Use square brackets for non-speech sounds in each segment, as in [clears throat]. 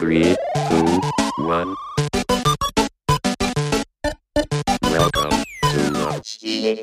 Three, two, one. Welcome to the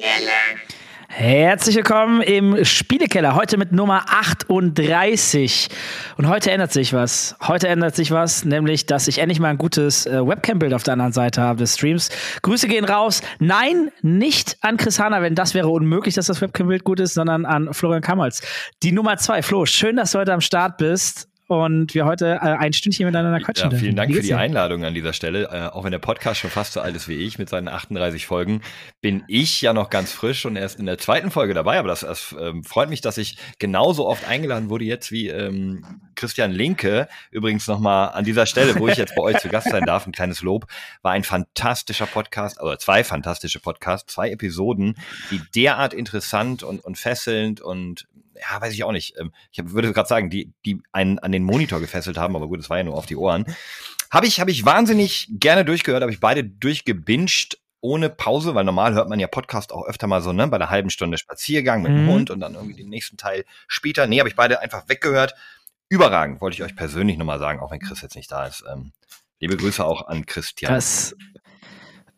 Herzlich willkommen im Spielekeller, heute mit Nummer 38. Und heute ändert sich was. Heute ändert sich was, nämlich, dass ich endlich mal ein gutes äh, Webcam-Bild auf der anderen Seite habe des Streams. Grüße gehen raus. Nein, nicht an Chris Hanna, wenn das wäre unmöglich, dass das Webcam-Bild gut ist, sondern an Florian Kammers. Die Nummer zwei. Flo, schön, dass du heute am Start bist und wir heute äh, ein Stündchen miteinander quatschen. Ja, vielen Dank für die Einladung an dieser Stelle. Äh, auch wenn der Podcast schon fast so alt ist wie ich mit seinen 38 Folgen, bin ich ja noch ganz frisch und erst in der zweiten Folge dabei. Aber das, das ähm, freut mich, dass ich genauso oft eingeladen wurde jetzt wie ähm, Christian Linke. Übrigens nochmal an dieser Stelle, wo ich jetzt bei euch zu Gast sein darf, ein kleines Lob. War ein fantastischer Podcast, oder zwei fantastische Podcasts, zwei Episoden, die derart interessant und, und fesselnd und ja, weiß ich auch nicht. Ähm, ich würde gerade sagen, die, die einen an den Monitor gefesselt haben, aber gut, das war ja nur auf die Ohren. Habe ich, habe ich wahnsinnig gerne durchgehört, habe ich beide durchgebinged ohne Pause, weil normal hört man ja Podcast auch öfter mal so, ne, bei einer halben Stunde Spaziergang mit dem mhm. Hund und dann irgendwie den nächsten Teil später. Nee, habe ich beide einfach weggehört. Überragend, wollte ich euch persönlich nochmal sagen, auch wenn Chris jetzt nicht da ist. Ähm, liebe Grüße auch an Christian. Das,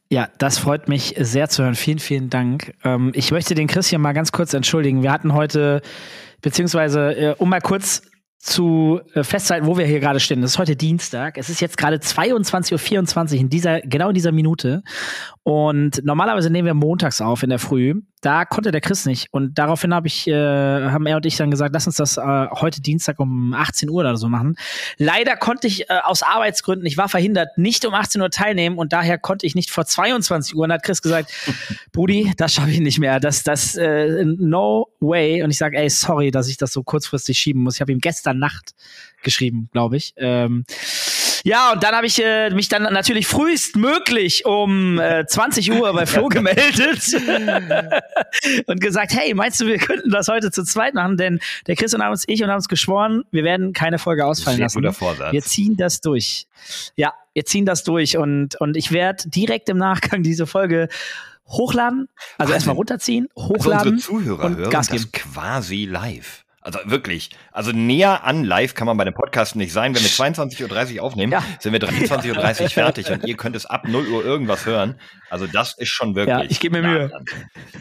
ja, das freut mich sehr zu hören. Vielen, vielen Dank. Ähm, ich möchte den Christian mal ganz kurz entschuldigen. Wir hatten heute, beziehungsweise, äh, um mal kurz zu äh, festhalten, wo wir hier gerade stehen. Das ist heute Dienstag. Es ist jetzt gerade 22.24 Uhr in dieser, genau in dieser Minute. Und normalerweise nehmen wir montags auf in der Früh. Da konnte der Chris nicht. Und daraufhin habe ich, äh, haben er und ich dann gesagt, lass uns das äh, heute Dienstag um 18 Uhr oder so machen. Leider konnte ich äh, aus Arbeitsgründen, ich war verhindert, nicht um 18 Uhr teilnehmen und daher konnte ich nicht vor 22 Uhr. Und hat Chris gesagt, [laughs] Brudi, das schaffe ich nicht mehr. Das, das, äh, no way. Und ich sage, ey, sorry, dass ich das so kurzfristig schieben muss. Ich habe ihm gestern Nacht geschrieben, glaube ich. Ähm, ja, und dann habe ich äh, mich dann natürlich frühestmöglich um äh, 20 Uhr bei Flo [laughs] gemeldet [laughs] und gesagt, hey, meinst du, wir könnten das heute zu zweit machen? Denn der Chris und uns, ich und haben uns geschworen, wir werden keine Folge ausfallen lassen. Guter Vorsatz. Wir ziehen das durch. Ja, wir ziehen das durch und, und ich werde direkt im Nachgang diese Folge hochladen, also erstmal runterziehen, hochladen also unsere Zuhörer und hören Gas geben. das quasi live. Also wirklich. Also näher an live kann man bei dem Podcast nicht sein. Wenn wir 22.30 Uhr aufnehmen, ja. sind wir 23.30 Uhr [laughs] fertig und ihr könnt es ab 0 Uhr irgendwas hören. Also das ist schon wirklich. Ja, ich gebe mir Mühe.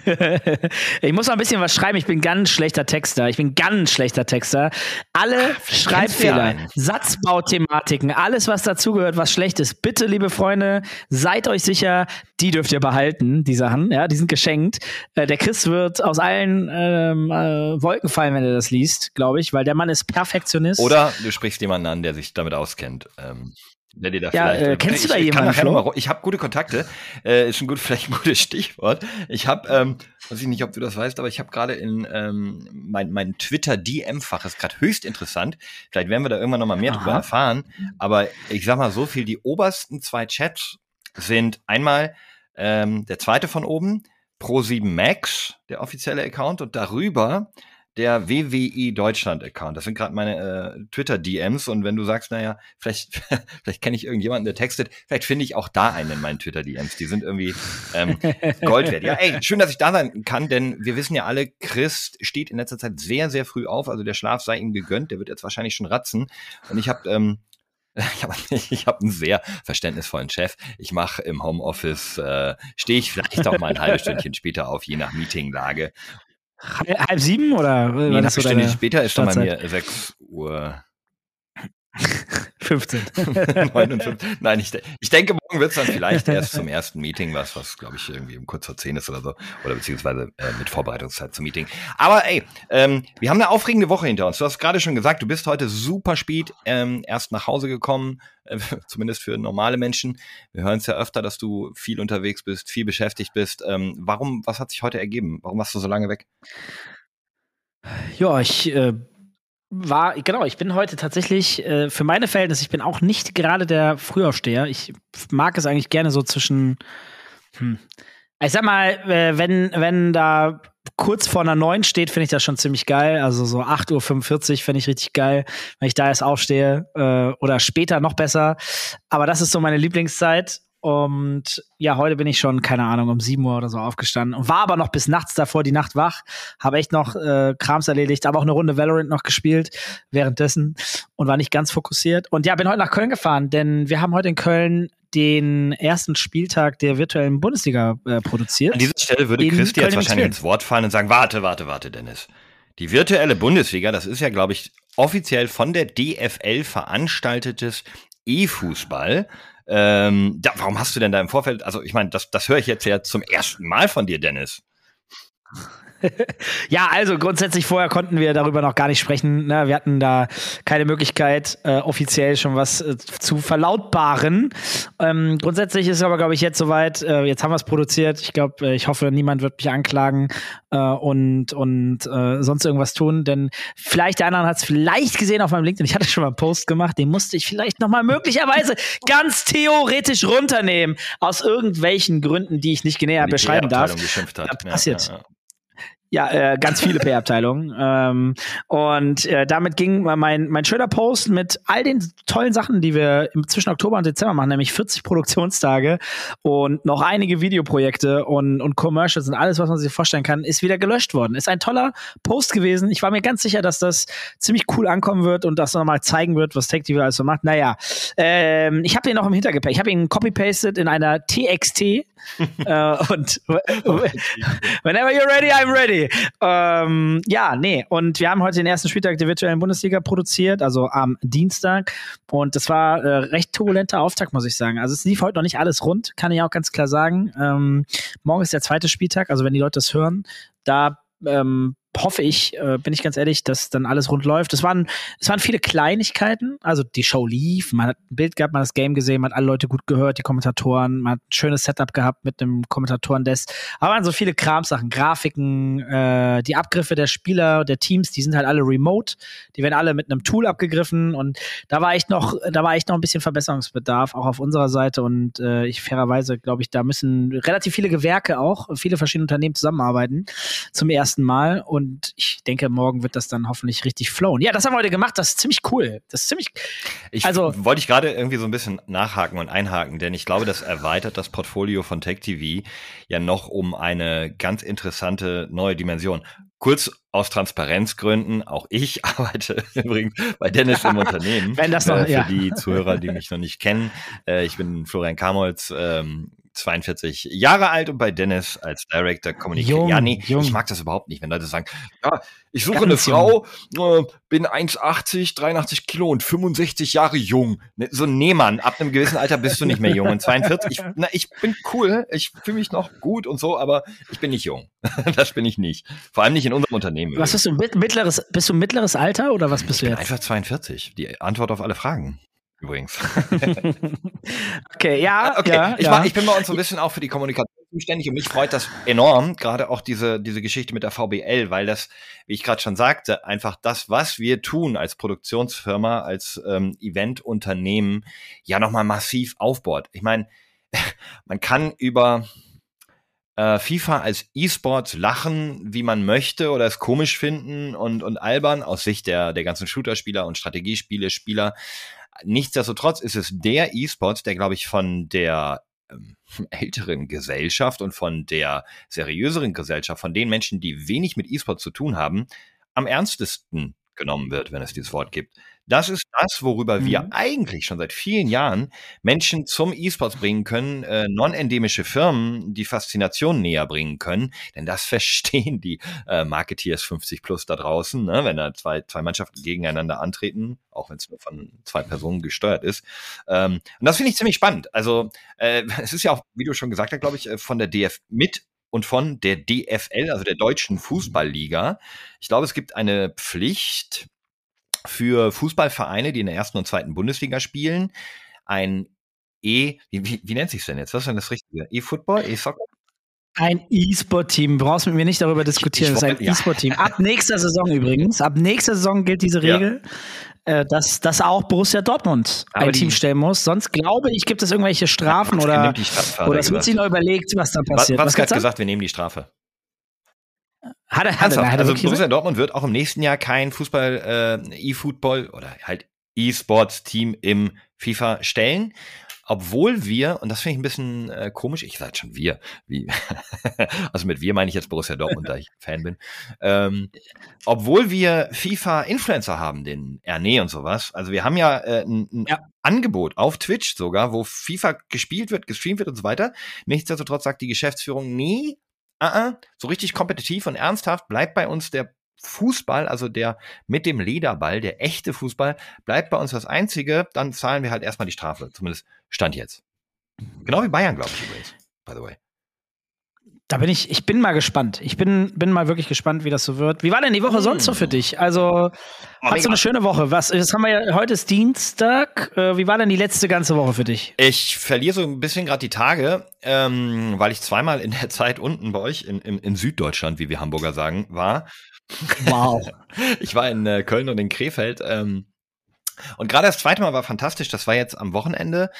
[laughs] ich muss noch ein bisschen was schreiben. Ich bin ganz schlechter Texter. Ich bin ganz schlechter Texter. Alle Ach, Schreibfehler, Satzbauthematiken, alles, was dazugehört, was schlecht ist. Bitte, liebe Freunde, seid euch sicher, die dürft ihr behalten, die Sachen. Ja, die sind geschenkt. Äh, der Chris wird aus allen ähm, äh, Wolken fallen, wenn er das liest, glaube ich, weil der Mann ist Perfektionist. Oder du sprichst jemanden an, der sich damit auskennt. Ähm der dir da ja, vielleicht, äh, kennst ich, du da jemanden? Mal, ich habe gute Kontakte, äh, ist ein gut, [laughs] vielleicht ein gutes Stichwort. Ich habe, ähm, weiß ich nicht, ob du das weißt, aber ich habe gerade in ähm, mein, mein Twitter-DM-Fach ist gerade höchst interessant. Vielleicht werden wir da irgendwann noch mal mehr Aha. drüber erfahren. Aber ich sag mal so viel: Die obersten zwei Chats sind einmal ähm, der zweite von oben, Pro7 Max, der offizielle Account, und darüber der WWI Deutschland Account. Das sind gerade meine äh, Twitter DMs und wenn du sagst, naja, vielleicht [laughs] vielleicht kenne ich irgendjemanden, der textet, vielleicht finde ich auch da einen in meinen Twitter DMs. Die sind irgendwie ähm, Gold wert. Ja, ey, schön, dass ich da sein kann, denn wir wissen ja alle, Chris steht in letzter Zeit sehr sehr früh auf, also der Schlaf sei ihm gegönnt. Der wird jetzt wahrscheinlich schon ratzen und ich habe ähm, [laughs] ich habe ich hab einen sehr verständnisvollen Chef. Ich mache im Homeoffice, äh, stehe ich vielleicht auch mal ein halbes Stündchen später auf, je nach Meetinglage. Halb sieben oder? Nee, eine Stunde später ist schon bei mir 6 Uhr [laughs] 15. 59. [laughs] Nein, ich, ich denke, morgen wird es dann vielleicht [laughs] erst zum ersten Meeting, was, was glaube ich irgendwie um kurz vor 10 ist oder so. Oder beziehungsweise äh, mit Vorbereitungszeit zum Meeting. Aber ey, ähm, wir haben eine aufregende Woche hinter uns. Du hast gerade schon gesagt, du bist heute super spät ähm, erst nach Hause gekommen, äh, [laughs] zumindest für normale Menschen. Wir hören es ja öfter, dass du viel unterwegs bist, viel beschäftigt bist. Ähm, warum, was hat sich heute ergeben? Warum warst du so lange weg? Ja, ich äh, war, genau, ich bin heute tatsächlich äh, für meine Verhältnisse, ich bin auch nicht gerade der Frühaufsteher. Ich mag es eigentlich gerne so zwischen, hm, ich sag mal, äh, wenn, wenn da kurz vor einer 9 steht, finde ich das schon ziemlich geil. Also so 8.45 Uhr finde ich richtig geil, wenn ich da erst aufstehe. Äh, oder später noch besser. Aber das ist so meine Lieblingszeit. Und ja, heute bin ich schon, keine Ahnung, um 7 Uhr oder so aufgestanden und war aber noch bis nachts davor die Nacht wach. Habe echt noch äh, Krams erledigt, aber auch eine Runde Valorant noch gespielt währenddessen und war nicht ganz fokussiert. Und ja, bin heute nach Köln gefahren, denn wir haben heute in Köln den ersten Spieltag der virtuellen Bundesliga äh, produziert. An dieser Stelle würde Christi jetzt wahrscheinlich ins Wort fallen und sagen, warte, warte, warte, Dennis. Die virtuelle Bundesliga, das ist ja, glaube ich, offiziell von der DFL veranstaltetes E-Fußball. Ähm, da, warum hast du denn da im Vorfeld, also ich meine, das, das höre ich jetzt ja zum ersten Mal von dir, Dennis. [laughs] Ja, also grundsätzlich vorher konnten wir darüber noch gar nicht sprechen. Ne? Wir hatten da keine Möglichkeit, äh, offiziell schon was äh, zu verlautbaren. Ähm, grundsätzlich ist es aber, glaube ich, jetzt soweit. Äh, jetzt haben wir es produziert. Ich glaube, äh, ich hoffe, niemand wird mich anklagen äh, und, und äh, sonst irgendwas tun. Denn vielleicht der andere hat es vielleicht gesehen auf meinem LinkedIn. Ich hatte schon mal einen Post gemacht, den musste ich vielleicht noch mal möglicherweise [laughs] ganz theoretisch runternehmen. Aus irgendwelchen Gründen, die ich nicht näher Die beschreiben darf. Geschimpft hat. Ja, passiert. Ja, ja. Ja, äh, ganz viele PR-Abteilungen. [laughs] ähm, und äh, damit ging mein, mein schöner Post mit all den tollen Sachen, die wir zwischen Oktober und Dezember machen, nämlich 40 Produktionstage und noch einige Videoprojekte und, und Commercials und alles, was man sich vorstellen kann, ist wieder gelöscht worden. Ist ein toller Post gewesen. Ich war mir ganz sicher, dass das ziemlich cool ankommen wird und das nochmal zeigen wird, was TechTV alles so macht. Naja, ähm, ich habe den noch im Hintergepäck. Ich habe ihn copy-pasted in einer TXT [laughs] äh, und whenever you're ready, I'm ready. Ähm, ja, nee. Und wir haben heute den ersten Spieltag der virtuellen Bundesliga produziert, also am Dienstag. Und das war äh, recht turbulenter Auftakt, muss ich sagen. Also es lief heute noch nicht alles rund, kann ich auch ganz klar sagen. Ähm, morgen ist der zweite Spieltag, also wenn die Leute das hören, da ähm, hoffe ich, äh, bin ich ganz ehrlich, dass dann alles rund läuft. Es waren, es waren viele Kleinigkeiten. Also die Show lief, man hat ein Bild gehabt, man hat das Game gesehen, man hat alle Leute gut gehört, die Kommentatoren, man hat ein schönes Setup gehabt mit einem Kommentatoren-Desk. Aber waren so viele Kramsachen, Grafiken, äh, die Abgriffe der Spieler, der Teams, die sind halt alle remote. Die werden alle mit einem Tool abgegriffen und da war echt noch, da war echt noch ein bisschen Verbesserungsbedarf, auch auf unserer Seite. Und äh, ich fairerweise glaube ich, da müssen relativ viele Gewerke auch, viele verschiedene Unternehmen zusammenarbeiten zum ersten Mal. Und ich denke, morgen wird das dann hoffentlich richtig flowen. Ja, das haben wir heute gemacht. Das ist ziemlich cool. Das ist ziemlich. Ich Also- wollte ich gerade irgendwie so ein bisschen nachhaken und einhaken, denn ich glaube, das erweitert das Portfolio von Tech TV ja noch um eine ganz interessante neue Dimension. Kurz aus Transparenzgründen, auch ich [laughs] arbeite übrigens bei Dennis im Unternehmen. [laughs] Wenn das noch- äh, für ja. die Zuhörer, die mich noch nicht kennen. Äh, ich bin Florian Kamolz, ähm, 42 Jahre alt und bei Dennis als Director Communication. Ja, nee, jung. ich mag das überhaupt nicht, wenn Leute sagen, ja, ich suche Ganz eine Frau, äh, bin 1,80, 83 Kilo und 65 Jahre jung. Ne, So ein Nehmann, ab einem gewissen Alter bist du nicht mehr jung. Und 42, ich, na, ich bin cool, ich fühle mich noch gut und so, aber ich bin nicht jung. [laughs] das bin ich nicht. Vor allem nicht in unserem Unternehmen. Was bist du? mit- Mittleres, bist du mittleres Alter oder was bist du jetzt? einfach 42. Die Antwort auf alle Fragen. Übrigens. [laughs] Okay, ja, Okay, ja, ich, ja. Ich bin bei uns so ein bisschen auch für die Kommunikation zuständig und mich freut das enorm, gerade auch diese, diese Geschichte mit der VBL, weil das, wie ich gerade schon sagte, einfach das, was wir tun als Produktionsfirma, als ähm, Eventunternehmen, ja nochmal massiv aufbaut. Ich meine, [laughs] man kann über äh, FIFA als E-Sports lachen, wie man möchte oder es komisch finden und, und albern aus Sicht der, der ganzen Shooter-Spieler und Strategiespiele, Spieler. Nichtsdestotrotz ist es der E-Sports, der, glaube ich, von der ähm, [laughs] älteren Gesellschaft und von der seriöseren Gesellschaft, von den Menschen, die wenig mit E-Sports zu tun haben, am ernstesten genommen wird, wenn es dieses Wort gibt. Das ist das, worüber wir Mhm. eigentlich schon seit vielen Jahren Menschen zum E-Sports bringen können, äh, non-endemische Firmen die Faszination näher bringen können, denn das [laughs] verstehen die äh, Marketeers 50 plus da draußen, ne, wenn da zwei, zwei Mannschaften gegeneinander antreten, auch wenn es nur von zwei Personen gesteuert ist. Ähm, und das finde ich ziemlich spannend. Also äh, [laughs] es ist ja auch, wie du schon gesagt hast, glaube ich, äh, von der DF mit und von der DFL, also der Deutschen Fußballliga. Ich glaube, es gibt eine Pflicht für Fußballvereine, die in der ersten und zweiten Bundesliga spielen, ein E, wie, wie, nennt sich's denn jetzt? Was ist denn das Richtige? E-Football? E-Soccer? Ein E-Sport-Team. Brauchst mit mir nicht darüber diskutieren. ich das ist ein ja. E-Sport-Team. [laughs] Ab nächster Saison übrigens. Ab nächster Saison gilt diese Ja. Regel, äh, dass, dass auch Borussia Dortmund Aber ein Team stellen muss. Sonst glaube ich, gibt es irgendwelche Strafen oder, hat oder er es wird sich noch überlegt, was da Wa- passiert. Watzke hat gibt's da? gesagt, wir nehmen die Strafe. Hat er, hat er, hat er Also Borussia gesagt? Dortmund wird auch im nächsten Jahr kein Fußball, äh, E-Football oder halt E-Sports-Team im FIFA stellen. obwohl wir, und das finde ich ein bisschen äh, komisch, ich sage schon wir, wie, [laughs] also mit wir meine ich jetzt Borussia Dortmund, da ich [laughs] Fan bin, ähm, obwohl wir FIFA-Influencer haben, den Erne und sowas, also wir haben ja äh, ein, ein Ja. Angebot auf Twitch sogar, wo FIFA gespielt wird, gestreamt wird und so weiter. Nichtsdestotrotz sagt die Geschäftsführung, nee, uh so richtig kompetitiv und ernsthaft bleibt bei uns der Fußball, also der mit dem Lederball, der echte Fußball, bleibt bei uns das Einzige, dann zahlen wir halt erstmal die Strafe. Zumindest Stand jetzt. Genau wie Bayern, glaube ich übrigens, by the way. Da bin ich, ich bin mal gespannt. Ich bin, bin mal wirklich gespannt, wie das so wird. Wie war denn die Woche sonst so für dich? Also, hast du eine schöne Woche? Was, das haben wir ja, heute ist Dienstag. Äh, wie war denn die letzte ganze Woche für dich? Ich verliere so ein bisschen gerade die Tage, ähm, weil ich zweimal in der Zeit unten bei euch in, in, in Süddeutschland, wie wir Hamburger sagen, war. Wow. [laughs] Ich war in äh, Köln und in Krefeld. Ähm, und gerade das zweite Mal war fantastisch. Das war jetzt am Wochenende.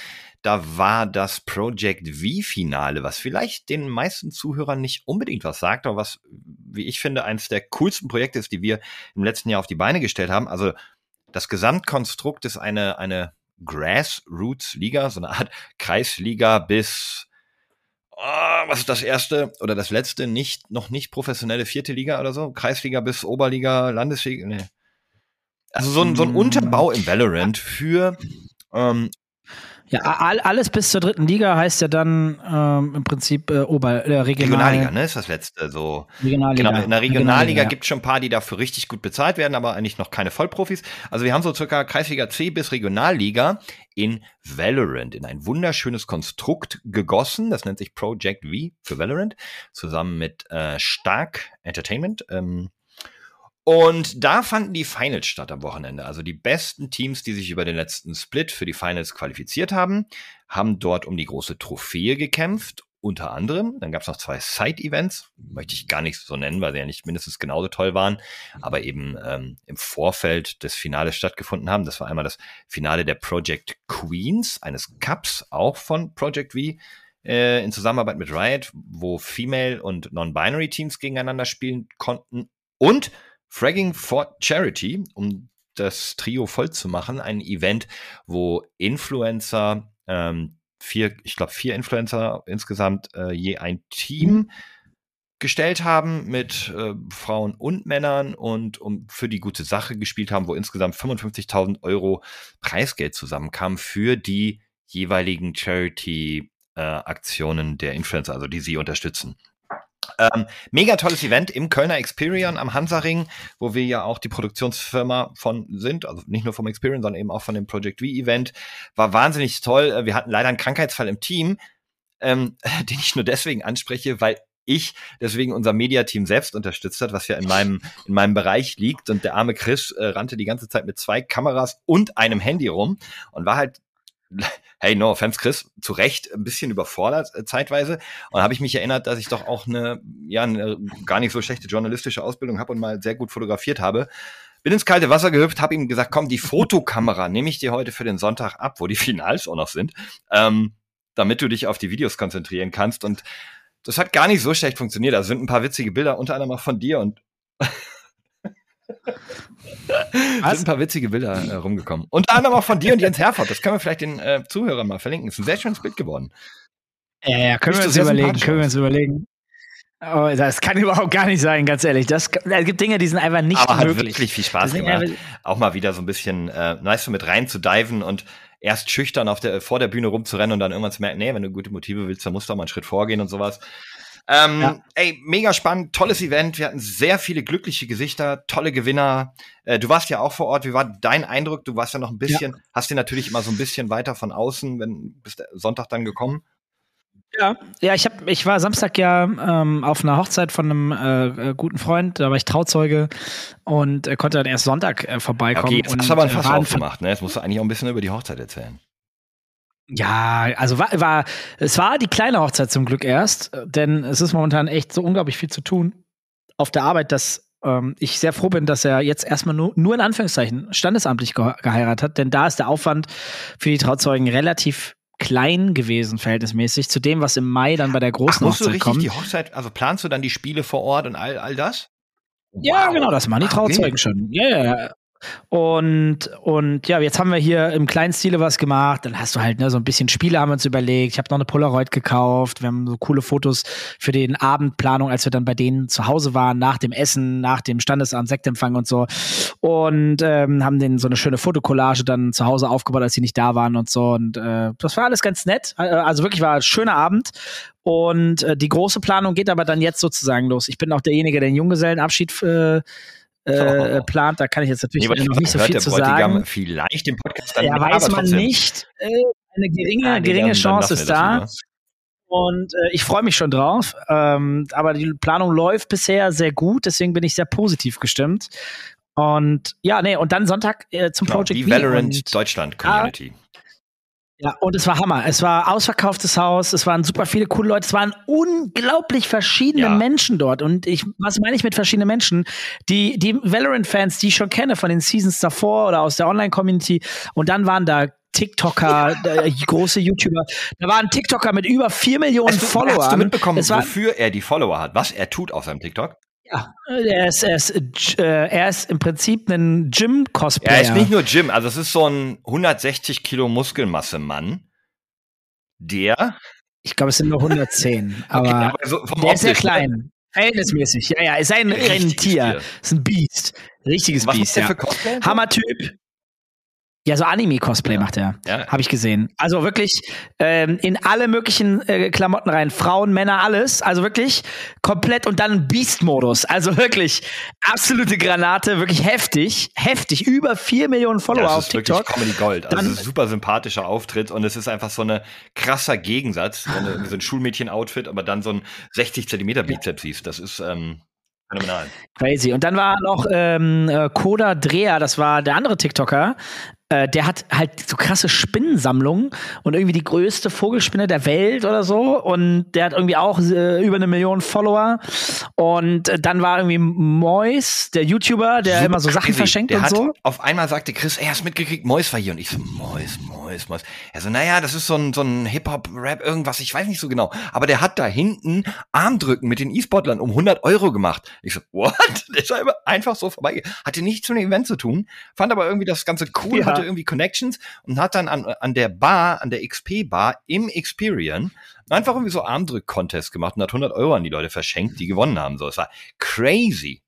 Da war das Project V-Finale, was vielleicht den meisten Zuhörern nicht unbedingt was sagt, aber was, wie ich finde, eines der coolsten Projekte ist, die wir im letzten Jahr auf die Beine gestellt haben. Also das Gesamtkonstrukt ist eine, eine Grassroots-Liga, so eine Art Kreisliga bis Ah, was ist das erste oder das letzte nicht noch nicht professionelle vierte Liga oder so? Kreisliga bis Oberliga, Landesliga, nee. Also so ein, so ein Mm. Unterbau im Valorant für ähm, Ja, all, alles bis zur dritten Liga heißt ja dann ähm, im Prinzip äh, Ober, äh, Regional, Regionalliga, ne? Ist das letzte so. Regionalliga. Genau, in der Regionalliga ja. gibt es schon ein paar, die dafür richtig gut bezahlt werden, aber eigentlich noch keine Vollprofis. Also wir haben so circa Kreisliga C bis Regionalliga in Valorant, in ein wunderschönes Konstrukt gegossen. Das nennt sich Project V für Valorant, zusammen mit äh, Stark Entertainment. Ähm, und da fanden die Finals statt am Wochenende. Also die besten Teams, die sich über den letzten Split für die Finals qualifiziert haben, haben dort um die große Trophäe gekämpft. Unter anderem, dann gab es noch zwei Side-Events, möchte ich gar nicht so nennen, weil sie ja nicht mindestens genauso toll waren, aber eben ähm, im Vorfeld des Finales stattgefunden haben. Das war einmal das Finale der Project Queens, eines Cups, auch von Project V, äh, in Zusammenarbeit mit Riot, wo Female- und Non-Binary-Teams gegeneinander spielen konnten. Und Fragging for Charity, um das Trio voll zu machen, ein Event, wo Influencer, ähm, vier, ich glaube vier Influencer insgesamt äh, je ein Team gestellt haben mit äh, Frauen und Männern und um für die gute Sache gespielt haben, wo insgesamt 55.000 Euro Preisgeld zusammenkam für die jeweiligen Charity-Aktionen der Influencer, also die sie unterstützen. Ähm, mega tolles Event im Kölner Experion am Hansaring, wo wir ja auch die Produktionsfirma von sind, also nicht nur vom Experion, sondern eben auch von dem Project V Event. War wahnsinnig toll. Äh, Wir hatten leider einen Krankheitsfall im Team, ähm, [laughs] den ich nur deswegen anspreche, weil ich deswegen unser Mediateam selbst unterstützt hat, was ja in meinem, in meinem Bereich liegt. Und der arme Chris äh, rannte die ganze Zeit mit zwei Kameras und einem Handy rum und war halt hey, no offense, Chris, zu Recht ein bisschen überfordert äh, zeitweise. Und habe ich mich erinnert, dass ich doch auch eine, ja, eine gar nicht so schlechte journalistische Ausbildung habe und mal sehr gut fotografiert habe. Bin ins kalte Wasser gehüpft, habe ihm gesagt, komm, die Fotokamera nehme ich dir heute für den Sonntag ab, wo die Finals auch noch sind, ähm, damit du dich auf die Videos konzentrieren kannst. Und das hat gar nicht so schlecht funktioniert. Also sind ein paar witzige Bilder, unter anderem auch von dir und sind ein paar witzige Bilder äh, rumgekommen. Unter anderem auch von dir und Jens Herford. Das können wir vielleicht den äh, Zuhörern mal verlinken. Ist ein sehr schönes Bild geworden. Ja, ja, können Siehst wir uns überlegen, können wir uns überlegen. Oh, das kann [laughs] überhaupt gar nicht sein, ganz ehrlich. Das, es gibt Dinge, die sind einfach nicht Aber hat möglich. wirklich viel Spaß gemacht. Auch mal wieder so ein bisschen äh, nice so mit rein zu diven und erst schüchtern auf der, vor der Bühne rumzurennen und dann irgendwann zu merken, nee, wenn du gute Motive willst, dann musst du auch mal einen Schritt vorgehen und sowas. Ähm, Ja. Ey, mega spannend, tolles Event. Wir hatten sehr viele glückliche Gesichter, tolle Gewinner. Äh, du warst ja auch vor Ort. Wie war dein Eindruck? Du warst ja noch ein bisschen, hast dir natürlich immer so ein bisschen weiter von außen, wenn bist Sonntag dann gekommen. Ja, ja ich, hab, ich war Samstag ja ähm, auf einer Hochzeit von einem äh, äh, guten Freund, da war ich Trauzeuge und äh, konnte dann erst Sonntag äh, vorbeikommen. Okay, jetzt hast du aber ein äh, Fass aufgemacht, ne? Jetzt musst du eigentlich auch ein bisschen über die Hochzeit erzählen. Ja, also war, war, es war die kleine Hochzeit zum Glück erst, äh, denn es ist momentan echt so unglaublich viel zu tun auf der Arbeit, dass ähm, ich sehr froh bin, dass er jetzt erstmal nur, nur in Anführungszeichen standesamtlich ge geheiratet hat, denn da ist der Aufwand für die Trauzeugen relativ klein gewesen, verhältnismäßig, zu dem, was im Mai dann bei der Ach, großen du Hochzeit richtig kommt. die Hochzeit, also planst du dann die Spiele vor Ort und all, all das? Ja, Wow. genau, das machen die Ah, okay. Trauzeugen schon. Ja, ja, ja. Und, und ja, jetzt haben wir hier im kleinen Stile was gemacht. Dann hast du halt ne, so ein bisschen Spiele haben wir uns überlegt. Ich habe noch eine Polaroid gekauft. Wir haben so coole Fotos für den Abendplanung, als wir dann bei denen zu Hause waren, nach dem Essen, nach dem Standesamt, Sektempfang und so. Und ähm, haben denen so eine schöne Fotokollage dann zu Hause aufgebaut, als sie nicht da waren und so. Und äh, das war alles ganz nett. Äh, Also wirklich war ein schöner Abend. Und äh, die große Planung geht aber dann jetzt sozusagen los. Ich bin auch derjenige, der den Junggesellenabschied äh, äh, Oh. plant. Da kann ich jetzt natürlich Nee, noch nicht so viel zu sagen. vielleicht den Podcast dann Ja, weiß man trotzdem. nicht. Äh, eine geringe, Ah, nee, geringe dann- dann Chance lassen ist da. Und äh, ich freue mich schon drauf. Ähm, aber die Planung läuft bisher sehr gut, deswegen bin ich sehr positiv gestimmt. Und ja, nee, und dann Sonntag äh, zum Genau, Project die V Valorant und, Deutschland Community. Ja, und es war Hammer. Es war ausverkauftes Haus, es waren super viele coole Leute, es waren unglaublich verschiedene Ja. Menschen dort. Und ich, was meine ich mit verschiedenen Menschen? Die, die Valorant-Fans, die ich schon kenne von den Seasons davor oder aus der Online-Community. Und dann waren da TikToker, [laughs] äh, große YouTuber. Da war ein TikToker mit über vier Millionen Hast du, Followern. hast du mitbekommen, war, wofür er die Follower hat, was er tut auf seinem TikTok? Ja, er ist, er ist, äh, er ist im Prinzip ein Gym-Cosplayer. Er ist nicht nur Jim, also es ist so ein 160 Kilo Muskelmasse-Mann, der, ich glaube, es sind nur 110. [laughs] Aber, Okay, aber so vom der ist sehr ne? klein. Verhältnismäßig. Ja, ja, ist ein, ein Richtiges Tier. Tier. Ist ein Biest. Richtiges was Biest, ist der ja. für Cosplay? Hammer-Typ. Ja, so Anime-Cosplay Ja. macht er. Ja. Habe ich gesehen. Also wirklich ähm, in alle möglichen äh, Klamotten rein. Frauen, Männer, alles. Also wirklich komplett und dann Beast-Modus. Also wirklich absolute Granate. Wirklich heftig. Heftig. Über 4 Millionen Follower Ja, auf es ist wirklich TikTok. Comedy Gold. Also Dann- ein super sympathischer Auftritt und es ist einfach so eine krasser Gegensatz, wenn du so ein Schulmädchen-Outfit, aber dann so ein 60 Zentimeter Bizeps siehst. Das ist ähm, phänomenal. Crazy. Und dann war noch ähm, äh, Koda Dreher, das war der andere TikToker. Äh, der hat halt so krasse Spinnensammlungen und irgendwie die größte Vogelspinne der Welt oder so. Und der hat irgendwie auch äh, über eine Million Follower. Und äh, dann war irgendwie Mois, der YouTuber, der Super immer so Sachen crazy. verschenkt der und hat, so. Auf einmal sagte Chris, ey, hast mitgekriegt, Mois war hier. Und ich so, Mois, Mois, Mois. Er so, naja, das ist so ein, so ein Hip-Hop-Rap, irgendwas, ich weiß nicht so genau. Aber der hat da hinten Armdrücken mit den E-Sportlern um 100 Euro gemacht. Ich so, what? [laughs] Der ist einfach so vorbei. Hatte nichts mit dem Event zu tun, fand aber irgendwie das Ganze cool, Ja. hatte irgendwie Connections und hat dann an, an der Bar, an der XP-Bar im Experian einfach irgendwie so Armdrück-Contest gemacht und hat 100 Euro an die Leute verschenkt, die gewonnen haben. So, es war crazy.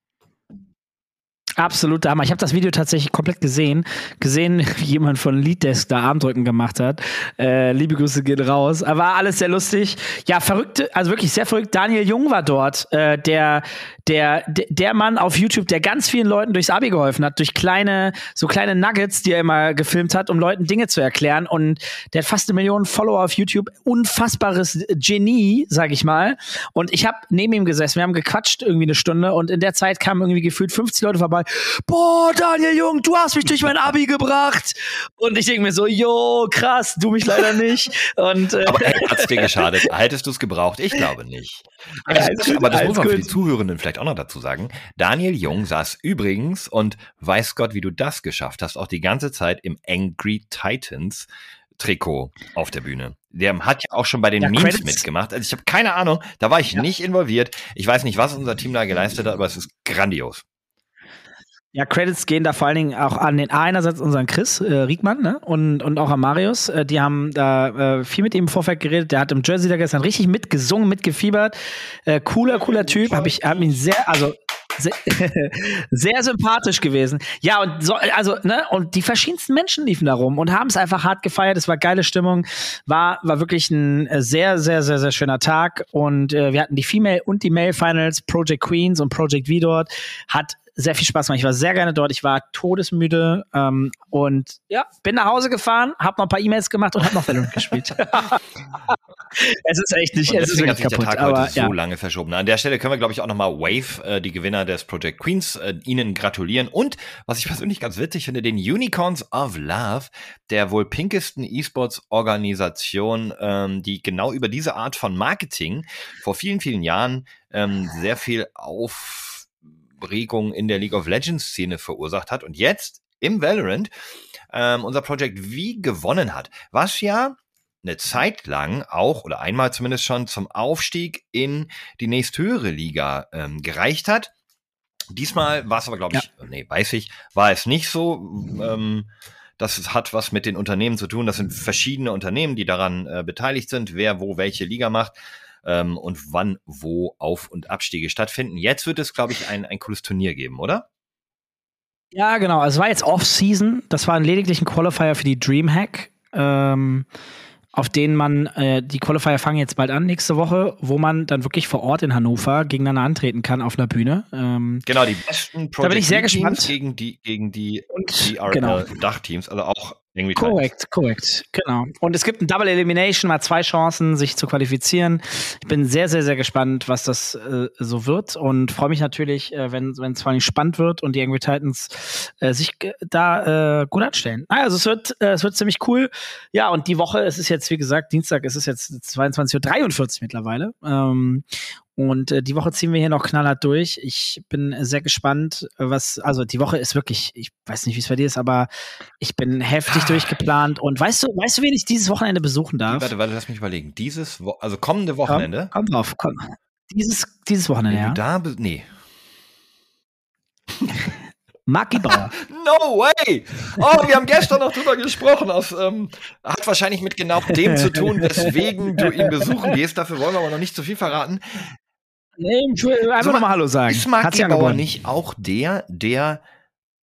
Absolut Hammer. Ich habe das Video tatsächlich komplett gesehen. Gesehen, [laughs] wie jemand von Leaddesk da Armdrücken gemacht hat. Äh, liebe Grüße gehen raus. Aber war alles sehr lustig. Ja, verrückte, also wirklich sehr verrückt. Daniel Jung war dort, äh, der, der, der- Mann auf YouTube, der ganz vielen Leuten durchs Abi geholfen hat, durch kleine, so kleine Nuggets, die er immer gefilmt hat, um Leuten Dinge zu erklären. Und der hat fast eine Million Follower auf YouTube. Unfassbares Genie, sag ich mal. Und ich habe neben ihm gesessen. Wir haben gequatscht irgendwie eine Stunde und in der Zeit kamen irgendwie gefühlt 50 Leute vorbei. Boah, Daniel Jung, du hast mich durch mein Abi gebracht. Und ich denke mir so, jo, krass, du mich leider nicht. Und äh, Aber hey, hat's dir geschadet? Hättest du es gebraucht? Ich glaube nicht. Ja, alles gut, aber das muss man für die Zuhörenden vielleicht auch noch dazu sagen. Daniel Jung saß übrigens und weiß Gott, wie du das geschafft hast, auch die ganze Zeit im Angry Titans Trikot auf der Bühne. Der hat ja auch schon bei den Ja, Memes Credits. mitgemacht. Also ich habe keine Ahnung, da war ich nicht involviert. Ich weiß nicht, was unser Team da geleistet hat, aber es ist grandios. Ja, Credits gehen da vor allen Dingen auch an den einerseits unseren Chris äh, Riekmann ne? und, und auch an Marius. Äh, die haben da äh, viel mit ihm im Vorfeld geredet. Der hat im Jersey da gestern richtig mitgesungen, mitgefiebert. Äh, cooler, cooler Typ. Hab ich hab ihn sehr, also sehr, [laughs] sehr sympathisch gewesen. Ja, und so, also, ne, und die verschiedensten Menschen liefen da rum und haben es einfach hart gefeiert. Es war geile Stimmung, war, war wirklich ein äh, sehr, sehr, sehr, sehr schöner Tag. Und äh, wir hatten die Female und die Male Finals, Project Queens und Project V dort. Hat sehr viel Spaß gemacht. Ich war sehr gerne dort. Ich war todesmüde ähm, und ja, bin nach Hause gefahren, habe noch ein paar E-Mails gemacht und habe noch Valorant [laughs] gespielt. [laughs] es ist echt nicht, Und es ist wirklich sich der kaputt. Tag Aber heute so ja, lange verschoben. An der Stelle können wir, glaube ich, auch nochmal Wave, äh, die Gewinner des Project Queens, äh, ihnen gratulieren. Und, was ich persönlich ganz witzig finde, den Unicorns of Love, der wohl pinkesten E-Sports-Organisation, ähm, die genau über diese Art von Marketing vor vielen, vielen Jahren ähm, sehr viel Aufregung in der League of Legends-Szene verursacht hat. Und jetzt im Valorant ähm, unser Project V gewonnen hat. Was ja eine Zeit lang auch oder einmal zumindest schon zum Aufstieg in die nächsthöhere Liga ähm, gereicht hat. Diesmal war es aber, glaube ich, nee, weiß ich, war es nicht so. Ähm, das hat was mit den Unternehmen zu tun. Das sind verschiedene Unternehmen, die daran äh, beteiligt sind, wer wo welche Liga macht ähm, und wann wo Auf- und Abstiege stattfinden. Jetzt wird es, glaube ich, ein, ein cooles Turnier geben, oder? Ja, genau. Also es war jetzt Off-Season. Das war lediglich ein Qualifier für die Dreamhack. Ähm, auf denen man, äh, die Qualifier fangen jetzt bald an, nächste Woche, wo man dann wirklich vor Ort in Hannover gegeneinander antreten kann auf einer Bühne. Ähm, Genau, die besten Da bin ich sehr gespannt. gegen die, gegen die und DRL genau. Dachteams, also auch irgendwie Korrekt, korrekt, genau. Und es gibt ein Double Elimination, mal zwei Chancen, sich zu qualifizieren. Ich bin sehr, sehr, sehr gespannt, was das äh, so wird und freue mich natürlich, äh, wenn es vor allem spannend wird und die Angry Titans äh, sich da äh, gut anstellen. Ah, Also es wird, äh, es wird ziemlich cool. Ja, und die Woche, es ist jetzt, wie gesagt, Dienstag, es ist jetzt 22.43 Uhr mittlerweile. Ähm, und äh, die Woche ziehen wir hier noch knallhart durch. Ich bin sehr gespannt, was, also die Woche ist wirklich, ich weiß nicht, wie es bei dir ist, aber ich bin heftig durchgeplant. Und weißt du, weißt du, wen ich dieses Wochenende besuchen darf? Warte, warte, lass mich überlegen. Dieses, Wo also kommende Wochenende. Komm, komm drauf, komm. Dieses, dieses Wochenende, Wenn ja. du da bist, nee. Marki Bauer. [laughs] No way! Oh, wir haben gestern noch drüber gesprochen. Aus, ähm, hat wahrscheinlich mit genau dem zu tun, [laughs] weswegen du ihn besuchen gehst. Dafür wollen wir aber noch nicht zu viel verraten. Nee, einfach mal, nochmal Hallo sagen. Ist Mark Gebauer nicht auch der, der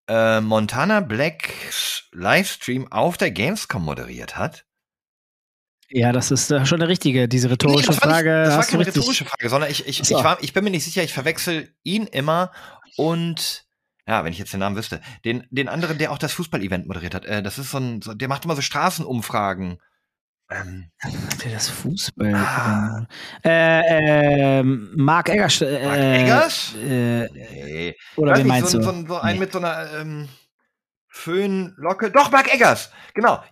äh, Montana Blacks Livestream auf der Gamescom moderiert hat? Ja, das ist äh, schon eine richtige, diese rhetorische das war nicht- Frage. das war keine richtig- rhetorische Frage, sondern ich, ich, so. ich, war, ich bin mir nicht sicher, ich verwechsel ihn immer und ja, wenn ich jetzt den Namen wüsste, den, den anderen, der auch das Fußball-Event moderiert hat. Äh, das ist so ein, so, der macht immer so Straßenumfragen. Ähm, Für das Fußball. Ah. Äh, ähm, Mark Eggers. Äh, Mark Eggers? Äh, nee. oder wen nicht, meinst so, du? So, ein- so ein Nee. mit so einer ähm, Föhnlocke. Doch, Mark Eggers. Genau.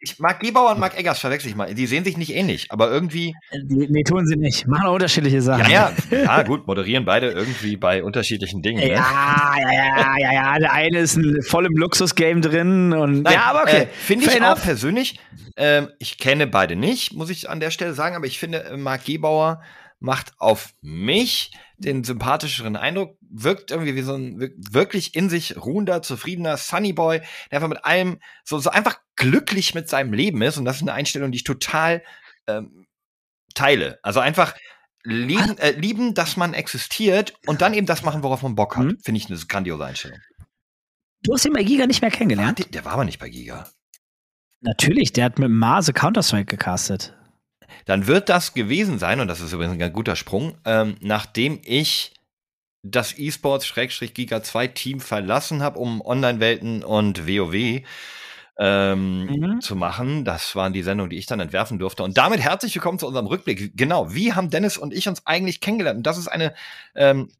Ich, Mark Gebauer und Mark Eggers verwechsel ich mal. Die sehen sich nicht ähnlich, aber irgendwie. Nee, nee, tun sie nicht. Machen auch unterschiedliche Sachen. Ja, ja, ja, gut, moderieren beide irgendwie bei unterschiedlichen Dingen. Ne? Ja, ja, ja, ja, ja. Der eine ist voll im Luxus-Game drin und Nein, ja, aber okay. Äh, finde ich auch persönlich. Ähm, ich kenne beide nicht, muss ich an der Stelle sagen, aber ich finde, äh, Marc Gebauer macht auf mich den sympathischeren Eindruck, wirkt irgendwie wie so ein wirk- wirklich in sich ruhender, zufriedener Sunny Boy, der einfach mit allem so, so einfach glücklich mit seinem Leben ist. Und das ist eine Einstellung, die ich total ähm, teile. Also einfach lieben, äh, lieben, dass man existiert und dann eben das machen, worauf man Bock hat. Mhm. Finde ich eine grandiose Einstellung. Du hast ihn bei Giga nicht mehr kennengelernt? Der, der war aber nicht bei Giga. Natürlich, der hat mit Mase Counter-Strike gecastet. Dann wird das gewesen sein, und das ist übrigens ein ganz guter Sprung, ähm, nachdem ich das eSports-Giga 2 Team verlassen habe, um Online-Welten und WoW ähm, Mhm. zu machen. Das waren die Sendungen, die ich dann entwerfen durfte. Und damit herzlich willkommen zu unserem Rückblick. Genau, wie haben Dennis und ich uns eigentlich kennengelernt? Und das ist eine ähm,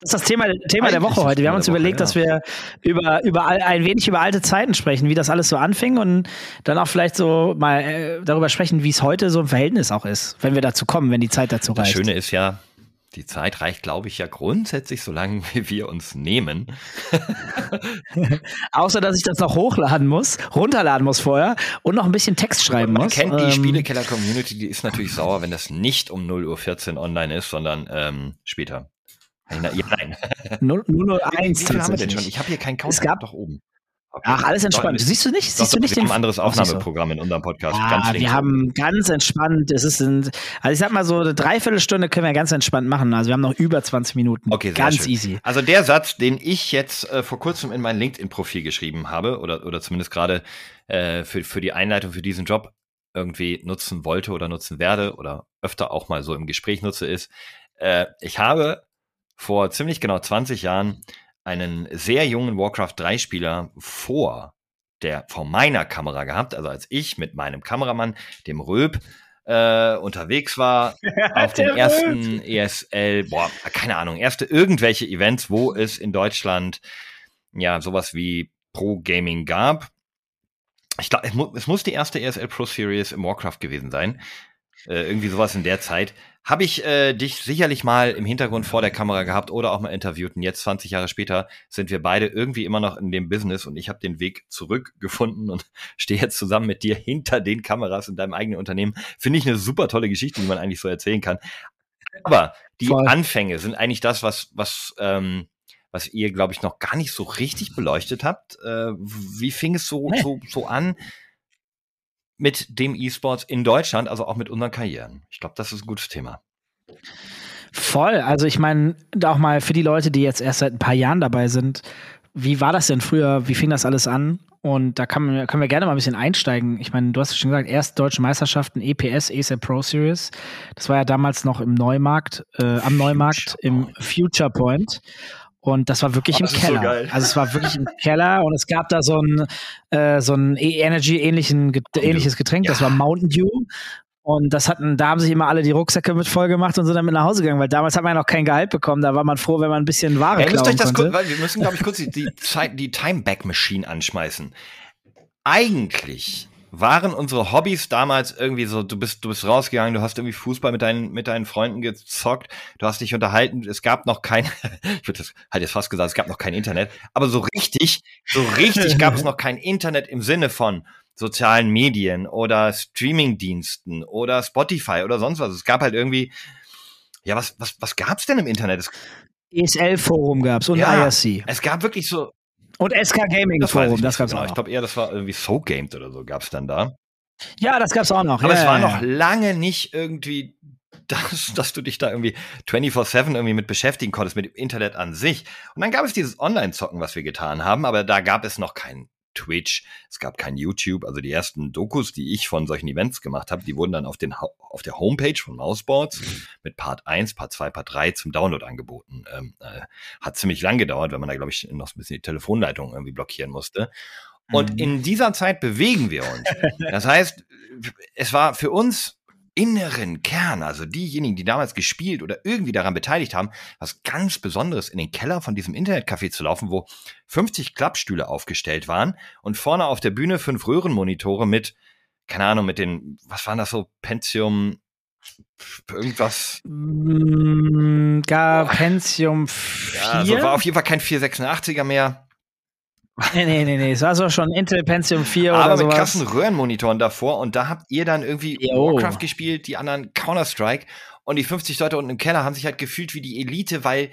Das ist das Thema, Thema der Woche das heute. Wir haben uns Woche, überlegt, ja. dass wir über, über ein wenig über alte Zeiten sprechen, wie das alles so anfing und dann auch vielleicht so mal äh, darüber sprechen, wie es heute so im Verhältnis auch ist, wenn wir dazu kommen, wenn die Zeit dazu Das reicht. Schöne ist ja, die Zeit reicht, glaube ich, ja grundsätzlich so lange, wie wir uns nehmen. [laughs] Außer, dass ich das noch hochladen muss, runterladen muss vorher und noch ein bisschen Text schreiben Man muss. kennt die Ähm, Spielekeller-Community, die ist natürlich sauer, wenn das nicht um 0.14 Uhr online ist, sondern ähm, später. Nein, ja, nein. [laughs] 001 Wie viel haben wir denn schon? Ich habe hier keinen Count. Es gab- doch oben. Okay. Ach, alles Doch, entspannt. Siehst du nicht? Doch, Siehst du doch, nicht wir haben ein anderes du. Aufnahmeprogramm in unserem Podcast. Ja, ganz links wir haben ganz entspannt, es ist ein, also ich sag mal so eine Dreiviertelstunde können wir ganz entspannt machen. Also wir haben noch über 20 Minuten. Okay, sehr ganz schön. easy. Also der Satz, den ich jetzt äh, vor kurzem in mein LinkedIn-Profil geschrieben habe, oder, oder zumindest gerade äh, für, für die Einleitung für diesen Job irgendwie nutzen wollte oder nutzen werde oder öfter auch mal so im Gespräch nutze, ist, äh, ich habe vor ziemlich genau 20 Jahren einen sehr jungen Warcraft 3-Spieler vor der vor meiner Kamera gehabt, also als ich mit meinem Kameramann, dem Röb, äh, unterwegs war [laughs] auf den ersten ESL, boah, keine Ahnung, erste irgendwelche Events, wo es in Deutschland ja sowas wie Pro Gaming gab. Ich glaube, es, mu es muss die erste ESL Pro Series im Warcraft gewesen sein. Äh, irgendwie sowas in der Zeit. Habe ich äh, dich sicherlich mal im Hintergrund vor der Kamera gehabt oder auch mal interviewt. Und jetzt, 20 Jahre später, sind wir beide irgendwie immer noch in dem Business und ich habe den Weg zurückgefunden und [laughs] stehe jetzt zusammen mit dir hinter den Kameras in deinem eigenen Unternehmen. Finde ich eine super tolle Geschichte, die man eigentlich so erzählen kann. Aber die Voll. Anfänge sind eigentlich das, was, was, ähm, was ihr, glaube ich, noch gar nicht so richtig beleuchtet habt. Äh, wie fing es so, Nee. so, so an mit dem E-Sports in Deutschland, also auch mit unseren Karrieren? Ich glaube, das ist ein gutes Thema. Voll. Also ich meine, auch mal für die Leute, die jetzt erst seit ein paar Jahren dabei sind, wie war das denn früher? Wie fing das alles an? Und da kann können wir gerne mal ein bisschen einsteigen. Ich meine, du hast schon gesagt, erst deutsche Meisterschaften, EPS, ESL Pro Series. Das war ja damals noch im Neumarkt, äh, am Neumarkt im Future Point. Und das war wirklich Oh, im das so Keller. geil. also es war wirklich im Keller und es gab da so ein, äh, so ein Energy-ähnlichen, ähnliches Getränk, das Ja. war Mountain Dew. Und das hatten, da haben sich immer alle die Rucksäcke mit voll gemacht und sind dann mit nach Hause gegangen, weil damals hat man ja noch kein Gehalt bekommen. Da war man froh, wenn man ein bisschen Ware müsst klauen das konnte. kurz, weil wir müssen, glaube ich, kurz die, die, die Time-Back Machine anschmeißen. Eigentlich waren unsere Hobbys damals irgendwie so, du bist, du bist rausgegangen, du hast irgendwie Fußball mit deinen, mit deinen Freunden gezockt, du hast dich unterhalten, es gab noch kein, [laughs] ich würde das, halt jetzt fast gesagt, es gab noch kein Internet, aber so richtig, so richtig gab es noch kein Internet im Sinne von sozialen Medien oder Streamingdiensten oder Spotify oder sonst was. Es gab halt irgendwie, ja, was, was, was gab's denn im Internet? Es, ESL-Forum gab's und Ja. IRC. es gab wirklich so, Und SK Gaming das Forum, ich das gab's genau. auch Ich noch. glaube eher, das war irgendwie So Gamed oder so gab's dann da. Ja, das gab's auch noch. Aber ja, es war ja, noch ja. lange nicht irgendwie [laughs] das, dass du dich da irgendwie 24-7 irgendwie mit beschäftigen konntest, mit dem Internet an sich. Und dann gab es dieses Online-Zocken, was wir getan haben, aber da gab es noch kein Twitch, es gab kein YouTube. Also die ersten Dokus, die ich von solchen Events gemacht habe, die wurden dann auf, den, auf der Homepage von Mouseboards mit Part 1, Part 2, Part 3 zum Download angeboten. Ähm, äh, hat ziemlich lang gedauert, weil man da, glaube ich, noch ein bisschen die Telefonleitung irgendwie blockieren musste. Und Mhm. in dieser Zeit bewegen wir uns. [laughs] Das heißt, es war für uns inneren Kern, also diejenigen, die damals gespielt oder irgendwie daran beteiligt haben, was ganz Besonderes, in den Keller von diesem Internetcafé zu laufen, wo 50 Klappstühle aufgestellt waren und vorne auf der Bühne fünf Röhrenmonitore mit, keine Ahnung, mit den, was waren das so, Pentium, irgendwas. Mm, Boah. Pentium 4. Ja, also war auf jeden Fall kein 486er mehr, nee, nee, nee, nee. Es war so schon Intel Pentium 4 oder aber mit sowas. krassen Röhrenmonitoren davor und da habt ihr dann irgendwie Jo. Warcraft gespielt, die anderen Counter-Strike und die 50 Leute unten im Keller haben sich halt gefühlt wie die Elite, weil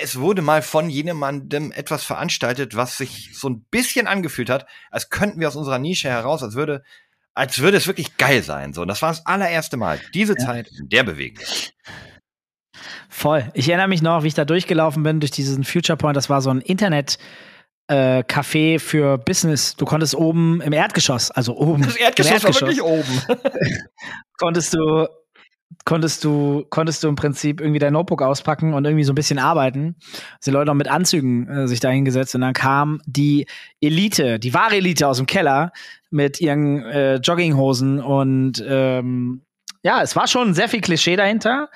es wurde mal von jemandem etwas veranstaltet, was sich so ein bisschen angefühlt hat, als könnten wir aus unserer Nische heraus, als würde, als würde es wirklich geil sein. So, und das war das allererste Mal. Diese Zeit, in der uns. Voll. Ich erinnere mich noch, wie ich da durchgelaufen bin durch diesen Future Point. Das war so ein Internet. Äh, Café für Business. Du konntest oben im Erdgeschoss, also oben Das Erdgeschoss, Erdgeschoss war wirklich oben. [laughs] konntest du konntest du konntest du im Prinzip irgendwie dein Notebook auspacken und irgendwie so ein bisschen arbeiten. Sind Leute noch mit Anzügen äh, sich da hingesetzt und dann kam die Elite, die wahre Elite aus dem Keller mit ihren äh, Jogginghosen und ähm, ja, es war schon sehr viel Klischee dahinter.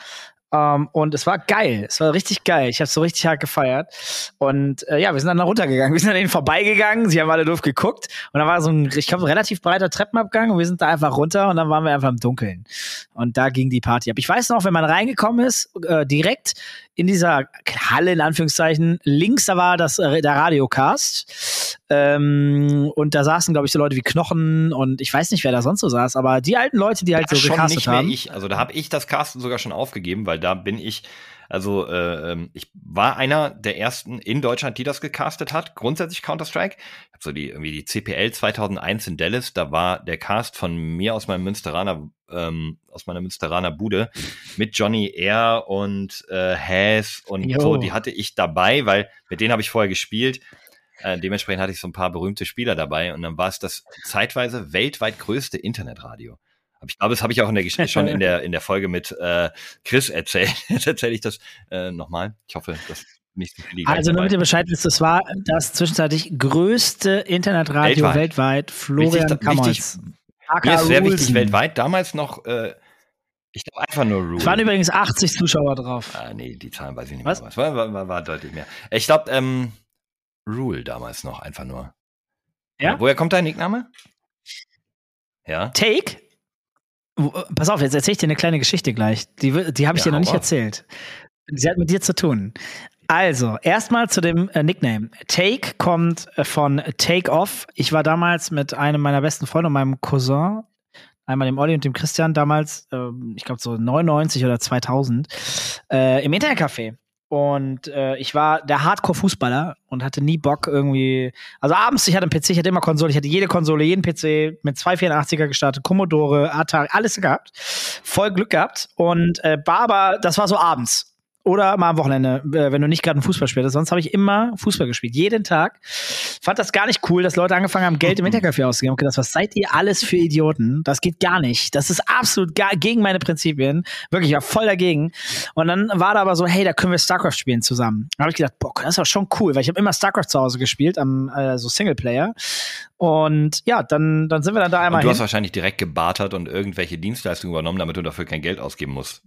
Ähm, und es war geil. Es war richtig geil. Ich habe so richtig hart gefeiert. Und äh, ja, wir sind dann da runtergegangen. [laughs] Wir sind an denen vorbeigegangen. Sie haben alle doof geguckt. Und da war so ein, ich glaube, ein relativ breiter Treppenabgang. Und wir sind da einfach runter. Und dann waren wir einfach im Dunkeln. Und da ging die Party ab. Ich weiß noch, wenn man reingekommen ist, äh, direkt in dieser Halle, in Anführungszeichen, links, da war das, äh, der Radiocast. Ähm, und da saßen, glaube ich, so Leute wie Knochen und ich weiß nicht, wer da sonst so saß, aber die alten Leute, die halt Ja, so schon gecastet nicht mehr haben. ich. Also da habe ich das Casten sogar schon aufgegeben, weil da bin ich, also äh, ähm, ich war einer der ersten in Deutschland, die das gecastet hat. Grundsätzlich Counter-Strike. Ich habe so die irgendwie die CPL 2001 in Dallas. Da war der Cast von mir aus meinem Münsteraner ähm, aus meiner Münsteraner Bude mit Johnny Air und äh, Haas und Jo. so. Die hatte ich dabei, weil mit denen habe ich vorher gespielt. Äh, dementsprechend hatte ich so ein paar berühmte Spieler dabei und dann war es das zeitweise weltweit größte Internetradio. Aber ich glaube, das habe ich auch in der Gesch- schon in der in der Folge mit äh, Chris erzählt. [laughs] Jetzt erzähle ich das äh, nochmal. Ich hoffe, dass nicht so viele Also nur damit ihr Bescheid wisst, das war das zwischenzeitlich größte Internetradio Weltweit. weltweit. Florian Kammerz. wichtig- Mir ist sehr wichtig weltweit. Damals noch, äh, ich glaube einfach nur Rule. Es waren übrigens 80 Zuschauer drauf. ah, nee, die Zahlen weiß ich nicht mehr. Was? War, war, war, war deutlich mehr. Ich glaube, ähm, Rule damals noch einfach nur. Ja? Woher kommt dein Nickname? Ja. Take? Äh, Pass auf, jetzt erzähle ich dir eine kleine Geschichte gleich. Die, die habe ich Ja, dir noch nicht raus. erzählt. Sie hat mit dir zu tun. Also, erstmal zu dem äh, Nickname. Take kommt äh, von Take Off. Ich war damals mit einem meiner besten Freunde und meinem Cousin, einmal dem Olli und dem Christian, damals, ähm, ich glaube so 99 oder 2000, äh, im Internetcafé. Und äh, ich war der Hardcore-Fußballer und hatte nie Bock irgendwie. Also abends, ich hatte einen PC, ich hatte immer Konsole, ich hatte jede Konsole, jeden PC mit 284er gestartet, Commodore, Atari, alles gehabt. Voll Glück gehabt. Und äh, war aber, das war so abends oder mal am Wochenende, äh, wenn du nicht gerade ein Fußball spielst. Sonst habe ich immer Fußball gespielt, jeden Tag. Fand das gar nicht cool, dass Leute angefangen haben, Geld im [laughs] Intercafé auszugeben. Okay, das was seid ihr alles für Idioten? Das geht gar nicht. Das ist absolut gar, gegen meine Prinzipien. Wirklich, ich war voll dagegen. Und dann war da aber so, hey, da können wir StarCraft spielen zusammen. Da habe ich gedacht, boah, das ist auch schon cool, weil ich habe immer StarCraft zu Hause gespielt, am äh, so Singleplayer. Und ja, dann, dann sind wir dann da einmal. Und du hin. hast wahrscheinlich direkt gebartert und irgendwelche Dienstleistungen übernommen, damit du dafür kein Geld ausgeben musst.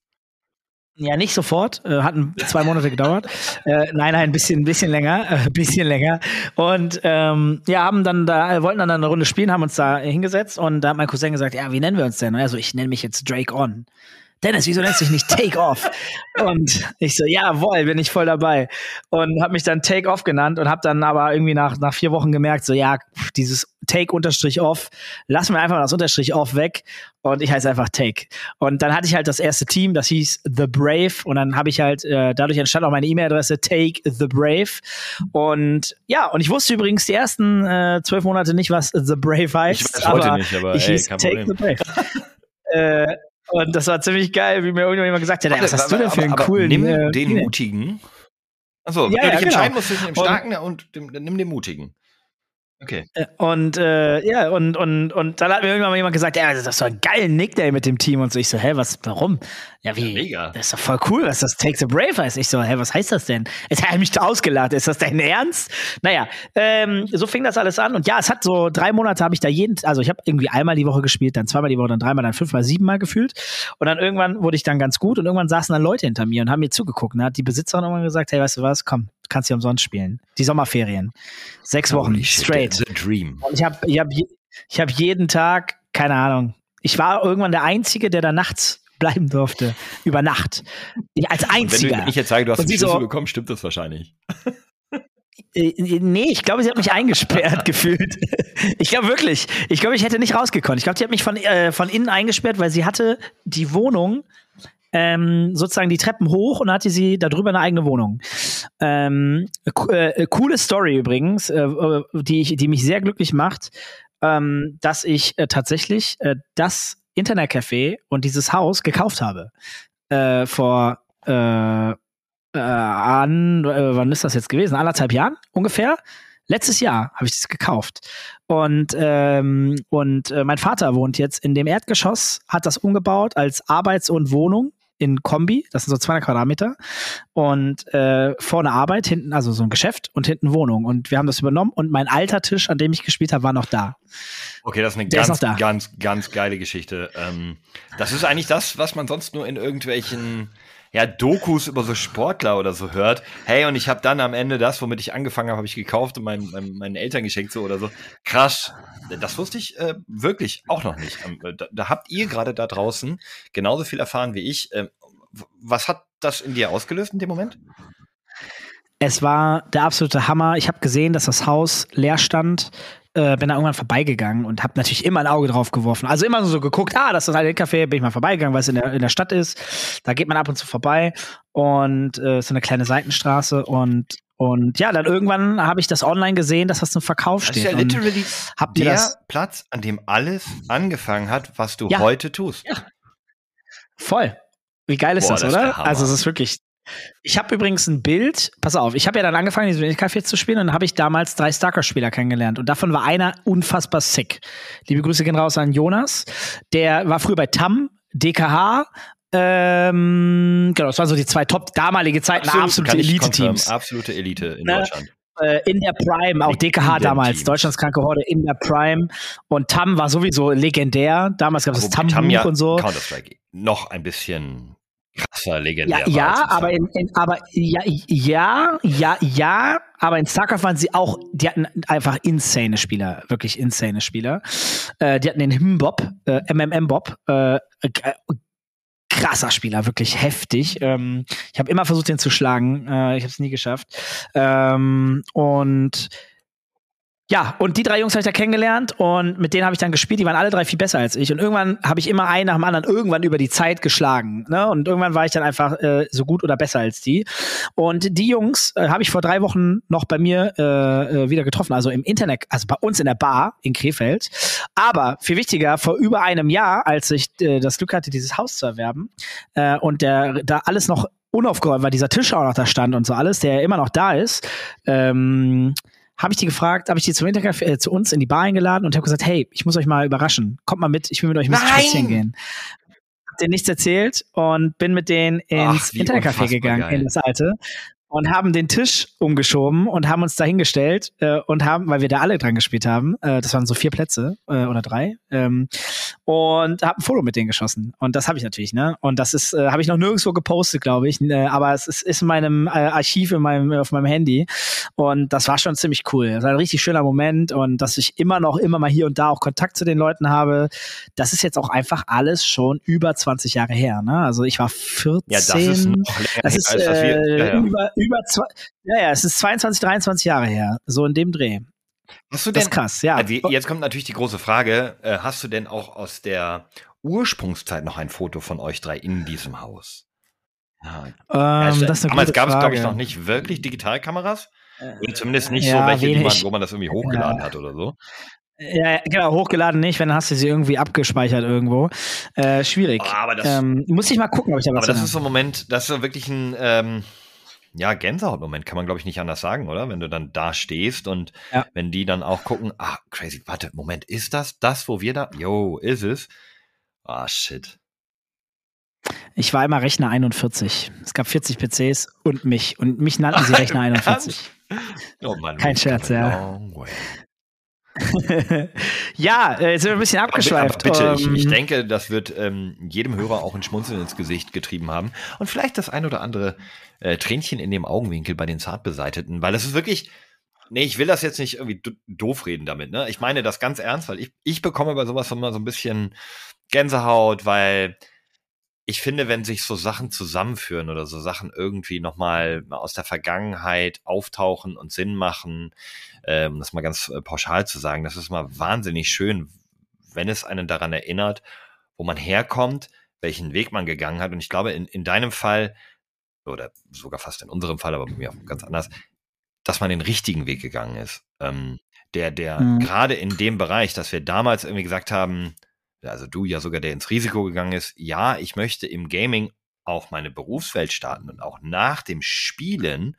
Ja, nicht sofort. Äh, hatten zwei Monate gedauert. äh, nein, nein, ein bisschen, ein bisschen länger, ein äh, [laughs] bisschen länger. Und ähm, ja, haben dann da, wollten dann eine Runde spielen, haben uns da hingesetzt und da hat mein Cousin gesagt, ja, wie nennen wir uns denn? Also ich nenne mich jetzt Drake On. Dennis, wieso nennst du dich nicht Take Off? Und ich so, jawohl, bin ich voll dabei. Und habe mich dann Take Off genannt und habe dann aber irgendwie nach, nach vier Wochen gemerkt, so ja, dieses Take Unterstrich Off, lassen wir einfach das Unterstrich Off weg und ich heiße einfach Take. Und dann hatte ich halt das erste Team, das hieß The Brave und dann habe ich halt, äh, dadurch entstand auch meine E-Mail-Adresse Take The Brave. Und ja, und ich wusste übrigens die ersten äh, zwölf Monate nicht, was The Brave heißt. Ich weiß heute nicht, aber ich ey, hieß Take. The Brave. [laughs] äh, und das war ziemlich geil, wie mir irgendjemand gesagt hat, was hast du denn für einen coolen Nimm den? Mutigen. Achso, wenn Ja, du ja, dich genau. entscheiden musst zwischen dem Und- Starken und dem, dann nimm den Mutigen. Okay. Äh, Und äh, ja, und, und, und dann hat mir irgendwann mal jemand gesagt, ja, das ist doch ein geiler Nickname mit dem Team. Und so, ich so, hä, was, warum? Ja, wie? Ja, mega. Das ist doch voll cool, was das Take the Brave heißt. Ich so, hä, was heißt das denn? Jetzt hat er mich da ausgelacht. Ist das dein Ernst? Naja, ähm, so fing das alles an. Und ja, es hat so drei Monate habe ich da jeden, also ich habe irgendwie einmal die Woche gespielt, dann zweimal die Woche, dann dreimal, dann fünfmal, siebenmal gefühlt. Und dann irgendwann wurde ich dann ganz gut und irgendwann saßen dann Leute hinter mir und haben mir zugeguckt. Und hat die Besitzerin irgendwann gesagt, hey, weißt du was, komm, kannst hier umsonst spielen. Die Sommerferien. Sechs Wochen, Holy shit, straight. The Dream. Und ich habe ich hab, ich hab jeden Tag, keine Ahnung, ich war irgendwann der Einzige, der da nachts [laughs] bleiben durfte. Über Nacht. Ich, als Und wenn, du, Einziger. wenn ich jetzt sage, du hast sie Schlüssel so- bekommen, stimmt das wahrscheinlich. Äh, nee, ich glaube, sie hat mich eingesperrt [laughs] gefühlt. Ich glaube wirklich. Ich glaube, ich hätte nicht rausgekonnt. Ich glaube, die hat mich von, äh, von innen eingesperrt, weil sie hatte die Wohnung ähm, sozusagen die Treppen hoch und hatte sie darüber eine eigene Wohnung. Ähm, äh, coole Story übrigens, äh, äh, die, ich, die mich sehr glücklich macht, ähm, dass ich äh, tatsächlich äh, das Internetcafé und dieses Haus gekauft habe. Äh, vor an, wann ist das jetzt gewesen? Anderthalb Jahren ungefähr. Letztes Jahr habe ich das gekauft. Und, ähm, und äh, mein Vater wohnt jetzt in dem Erdgeschoss, hat das umgebaut als Arbeits- und Wohnung in Kombi. Das sind so 200 Quadratmeter. Und äh, vorne Arbeit, hinten, also so ein Geschäft und hinten Wohnung. Und wir haben das übernommen und mein alter Tisch, an dem ich gespielt habe, war noch da. Okay, das ist eine Der ist ganz, da. ganz, ganz geile Geschichte. Ähm, das ist eigentlich das, was man sonst nur in irgendwelchen ja, Dokus über so Sportler oder so hört. Hey, und ich habe dann am Ende das, womit ich angefangen habe, habe ich gekauft und meinen, meinen, meinen Eltern geschenkt so oder so. Krass. Das wusste ich äh, wirklich auch noch nicht. Ähm, da, da habt ihr gerade da draußen genauso viel erfahren wie ich. Ähm, was hat das in dir ausgelöst in dem Moment? Es war der absolute Hammer. Ich habe gesehen, dass das Haus leer stand. Äh, bin da irgendwann vorbeigegangen und habe natürlich immer ein Auge drauf geworfen. Also immer so geguckt, ah, das ist ein Café, bin ich mal vorbeigegangen, weil es in der, in der Stadt ist. Da geht man ab und zu vorbei und äh, ist so eine kleine Seitenstraße und und ja, dann irgendwann habe ich das online gesehen, dass das zum Verkauf Das ist steht. ja literally habt ihr der das Platz, an dem alles angefangen hat, was du Ja. heute tust. voll. Wie geil ist Boah, das, das ist oder? also es ist wirklich. Ich habe übrigens ein Bild, pass auf, ich habe ja dann angefangen, diesem Café zu spielen und dann habe ich damals drei Stalker-Spieler kennengelernt. Und davon war einer unfassbar sick. Liebe Grüße gehen raus an Jonas. Der war früher bei TAM, DKH. Ähm, genau, das waren so die zwei top damalige Zeiten, absolute kann ich Elite-Teams. Absolute Elite in Ne? Deutschland. Äh, in der Prime, auch DKH In damals, Teams. Deutschlands kranke Horde in der Prime. Und TAM war sowieso legendär. Damals gab es das Wobei TAM Tam ja und so. Counter-Strike noch ein bisschen krasser, legendär. Ja, ja, aber in, in, aber ja, ja, ja, ja, aber in StarCraft waren sie auch, die hatten einfach insane Spieler, wirklich insane Spieler. Äh, die hatten den Himbob, äh, MMM-Bob, äh, äh, krasser Spieler, wirklich heftig. Ähm, ich habe immer versucht, den zu schlagen, äh, ich habe es nie geschafft. Ähm, und Ja, und die drei Jungs habe ich da kennengelernt und mit denen habe ich dann gespielt. Die waren alle drei viel besser als ich. Und irgendwann habe ich immer einen nach dem anderen irgendwann über die Zeit geschlagen. Ne? Und irgendwann war ich dann einfach äh, so gut oder besser als die. Und die Jungs äh, habe ich vor drei Wochen noch bei mir äh, äh, wieder getroffen. Also im Internet, also bei uns in der Bar in Krefeld. Aber viel wichtiger, vor über einem Jahr, als ich äh, das Glück hatte, dieses Haus zu erwerben äh, und der da alles noch unaufgeräumt war, dieser Tisch auch noch da stand und so alles, der immer noch da ist. Ähm, habe ich die gefragt, habe ich die zum Intercafé, äh, zu uns in die Bar eingeladen und habe gesagt, hey, ich muss euch mal überraschen. Kommt mal mit, ich will mit euch ein bisschen Nein! spazieren gehen. Hab denen nichts erzählt und bin mit denen ins Ach, unfassbar gegangen, geil. in das alte. Und haben den Tisch umgeschoben und haben uns da hingestellt äh, und haben, weil wir da alle dran gespielt haben, äh, das waren so vier Plätze äh, oder drei, ähm, und habe ein Foto mit denen geschossen. Und das habe ich natürlich, ne? Und das ist, äh, habe ich noch nirgendwo gepostet, glaube ich. Äh, aber es ist, ist in meinem äh, Archiv in meinem, auf meinem Handy. Und das war schon ziemlich cool. Das war ein richtig schöner Moment und dass ich immer noch, immer mal hier und da auch Kontakt zu den Leuten habe. Das ist jetzt auch einfach alles schon über 20 Jahre her. Ne? Also ich war 14. Ja, das ist noch länger Das ist äh, Ja, ja. über, über zwei, ja, ja, es ist 22, 23 Jahre her. So in dem Dreh. Hast du Das denn, ist krass, ja. also jetzt kommt natürlich die große Frage, äh, hast du denn auch aus der Ursprungszeit noch ein Foto von euch drei in diesem Haus? Ja, ja, ähm, das ist eine damals gab es, glaube ich, noch nicht wirklich Digitalkameras. Äh, zumindest nicht ja, so welche, die man, wo man das irgendwie hochgeladen hat oder so. Ja, ja, genau, hochgeladen nicht, wenn hast du sie irgendwie abgespeichert irgendwo. Äh, schwierig. Oh, aber das, ähm, muss ich mal gucken, ob ich da was aber das ist so ein Moment, das ist wirklich ein ähm, ja, Gänsehautmoment, kann man, glaube ich, nicht anders sagen, oder? Wenn du dann da stehst und Ja. wenn die dann auch gucken, ah, crazy, warte, Moment, ist das das, wo wir da? Yo, ist es? Ah, shit. Ich war immer Rechner 41. Es gab 40 PCs und mich. Und mich nannten sie [laughs] Rechner 41. Oh Mann, Kein Scherz, ja. way. [laughs] ja, äh, jetzt sind wir ein bisschen Aber abgeschweift. bitte, ich, Ähm, ich denke, das wird ähm, jedem Hörer auch ein Schmunzeln ins Gesicht getrieben haben. Und vielleicht das ein oder andere äh, Tränchen in dem Augenwinkel bei den Zartbeseiteten, weil es ist wirklich. Nee, ich will das jetzt nicht irgendwie do- doof reden damit, ne? Ich meine das ganz ernst, weil ich, ich bekomme bei sowas immer so ein bisschen Gänsehaut, weil ich finde, wenn sich so Sachen zusammenführen oder so Sachen irgendwie nochmal aus der Vergangenheit auftauchen und Sinn machen, ähm, um das mal ganz äh, pauschal zu sagen, das ist mal wahnsinnig schön, wenn es einen daran erinnert, wo man herkommt, welchen Weg man gegangen hat. Und ich glaube, in, in deinem Fall, oder sogar fast in unserem Fall, aber bei mir auch ganz anders, dass man den richtigen Weg gegangen ist. Ähm, der, der Mhm. gerade in dem Bereich, dass wir damals irgendwie gesagt haben, also du ja sogar, der ins Risiko gegangen ist, ja, ich möchte im Gaming auch meine Berufswelt starten und auch nach dem Spielen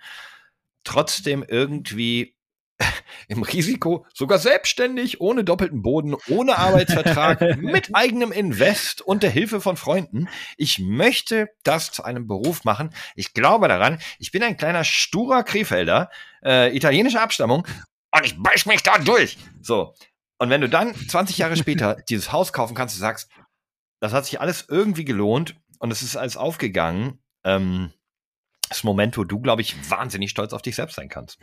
trotzdem irgendwie [laughs] im Risiko, sogar selbstständig, ohne doppelten Boden, ohne Arbeitsvertrag, [laughs] mit eigenem Invest und der Hilfe von Freunden. Ich möchte das zu einem Beruf machen. Ich glaube daran. Ich bin ein kleiner sturer Krefelder, äh, italienischer Abstammung und ich beiß mich da durch. So. Und wenn du dann 20 Jahre später [laughs] dieses Haus kaufen kannst, du sagst, das hat sich alles irgendwie gelohnt und es ist alles aufgegangen, ähm, das Moment, wo du, glaube ich, wahnsinnig stolz auf dich selbst sein kannst.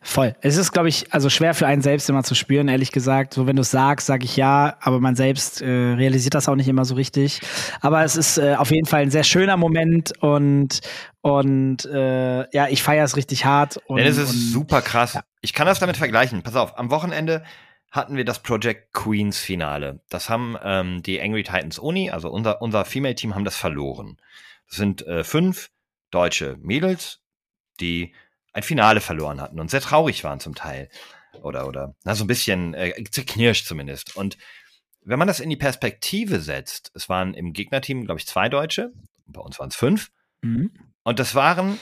Voll. Es ist, glaube ich, also schwer für einen selbst immer zu spüren, ehrlich gesagt. So, wenn du es sagst, sage ich ja, aber man selbst äh, realisiert das auch nicht immer so richtig. Aber es ist äh, auf jeden Fall ein sehr schöner Moment und, und äh, ja, ich feiere es richtig hart. Und, Denn es ist und, super krass. Ich kann das damit vergleichen. Pass auf, am Wochenende hatten wir das Project Queens Finale. Das haben ähm, die Angry Titans Uni, also unser, unser Female-Team, haben das verloren. Das sind äh, fünf deutsche Mädels, die ein Finale verloren hatten und sehr traurig waren zum Teil. Oder, oder, na, so ein bisschen äh, zerknirscht zumindest. Und wenn man das in die Perspektive setzt, es waren im Gegnerteam, glaube ich, zwei Deutsche, bei uns waren es fünf, Mhm. und das waren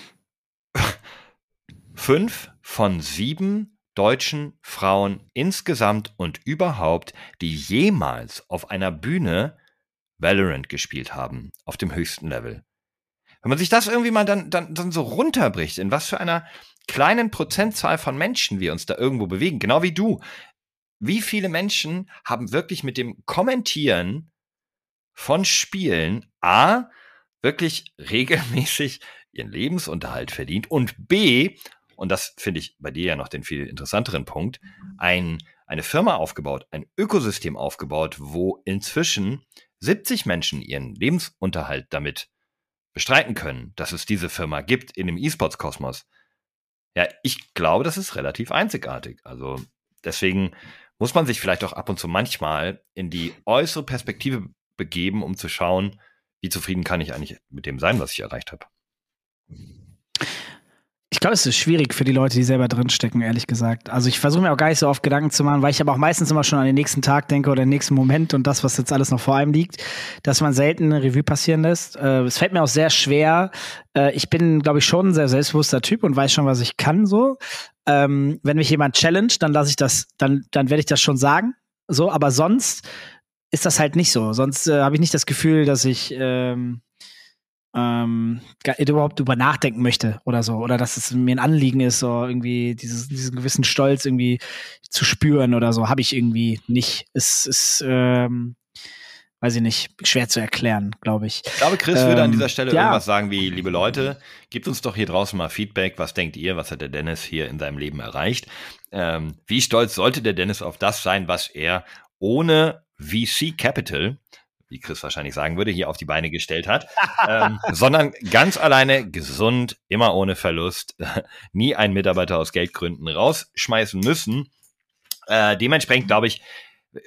[laughs] fünf von sieben deutschen Frauen insgesamt und überhaupt, die jemals auf einer Bühne Valorant gespielt haben, auf dem höchsten Level. Wenn man sich das irgendwie mal dann, dann, dann so runterbricht, in was für einer kleinen Prozentzahl von Menschen wir uns da irgendwo bewegen, genau wie du. Wie viele Menschen haben wirklich mit dem Kommentieren von Spielen A, wirklich regelmäßig ihren Lebensunterhalt verdient und B, und das finde ich bei dir ja noch den viel interessanteren Punkt, ein, eine Firma aufgebaut, ein Ökosystem aufgebaut, wo inzwischen 70 Menschen ihren Lebensunterhalt damit bestreiten können, dass es diese Firma gibt in dem E-Sports-Kosmos. Ja, ich glaube, das ist relativ einzigartig. Also deswegen muss man sich vielleicht auch ab und zu manchmal in die äußere Perspektive begeben, um zu schauen, wie zufrieden kann ich eigentlich mit dem sein, was ich erreicht habe. Ich glaube, es ist schwierig für die Leute, die selber drinstecken, ehrlich gesagt. Also ich versuche mir auch gar nicht so oft Gedanken zu machen, weil ich aber auch meistens immer schon an den nächsten Tag denke oder den nächsten Moment und das, was jetzt alles noch vor einem liegt, dass man selten eine Revue passieren lässt. Äh, es fällt mir auch sehr schwer. Äh, ich bin, glaube ich, schon ein sehr selbstbewusster Typ und weiß schon, was ich kann so. Ähm, wenn mich jemand challenge, dann lasse ich das, dann, dann werde ich das schon sagen. So, aber sonst ist das halt nicht so. Sonst äh, habe ich nicht das Gefühl, dass ich ähm, ähm, überhaupt über nachdenken möchte oder so. Oder dass es mir ein Anliegen ist, so irgendwie dieses, diesen gewissen Stolz irgendwie zu spüren oder so. Habe ich irgendwie nicht. Es ist, ähm, weiß ich nicht, schwer zu erklären, glaube ich. Ich glaube, Chris ähm, würde an dieser Stelle ja. irgendwas sagen wie, liebe Leute, gebt uns doch hier draußen mal Feedback. Was denkt ihr? Was hat der Dennis hier in seinem Leben erreicht? Ähm, wie stolz sollte der Dennis auf das sein, was er ohne VC Capital wie Chris wahrscheinlich sagen würde, hier auf die Beine gestellt hat, [laughs] ähm, sondern ganz alleine gesund, immer ohne Verlust, [laughs] nie einen Mitarbeiter aus Geldgründen rausschmeißen müssen. Äh, dementsprechend glaube ich,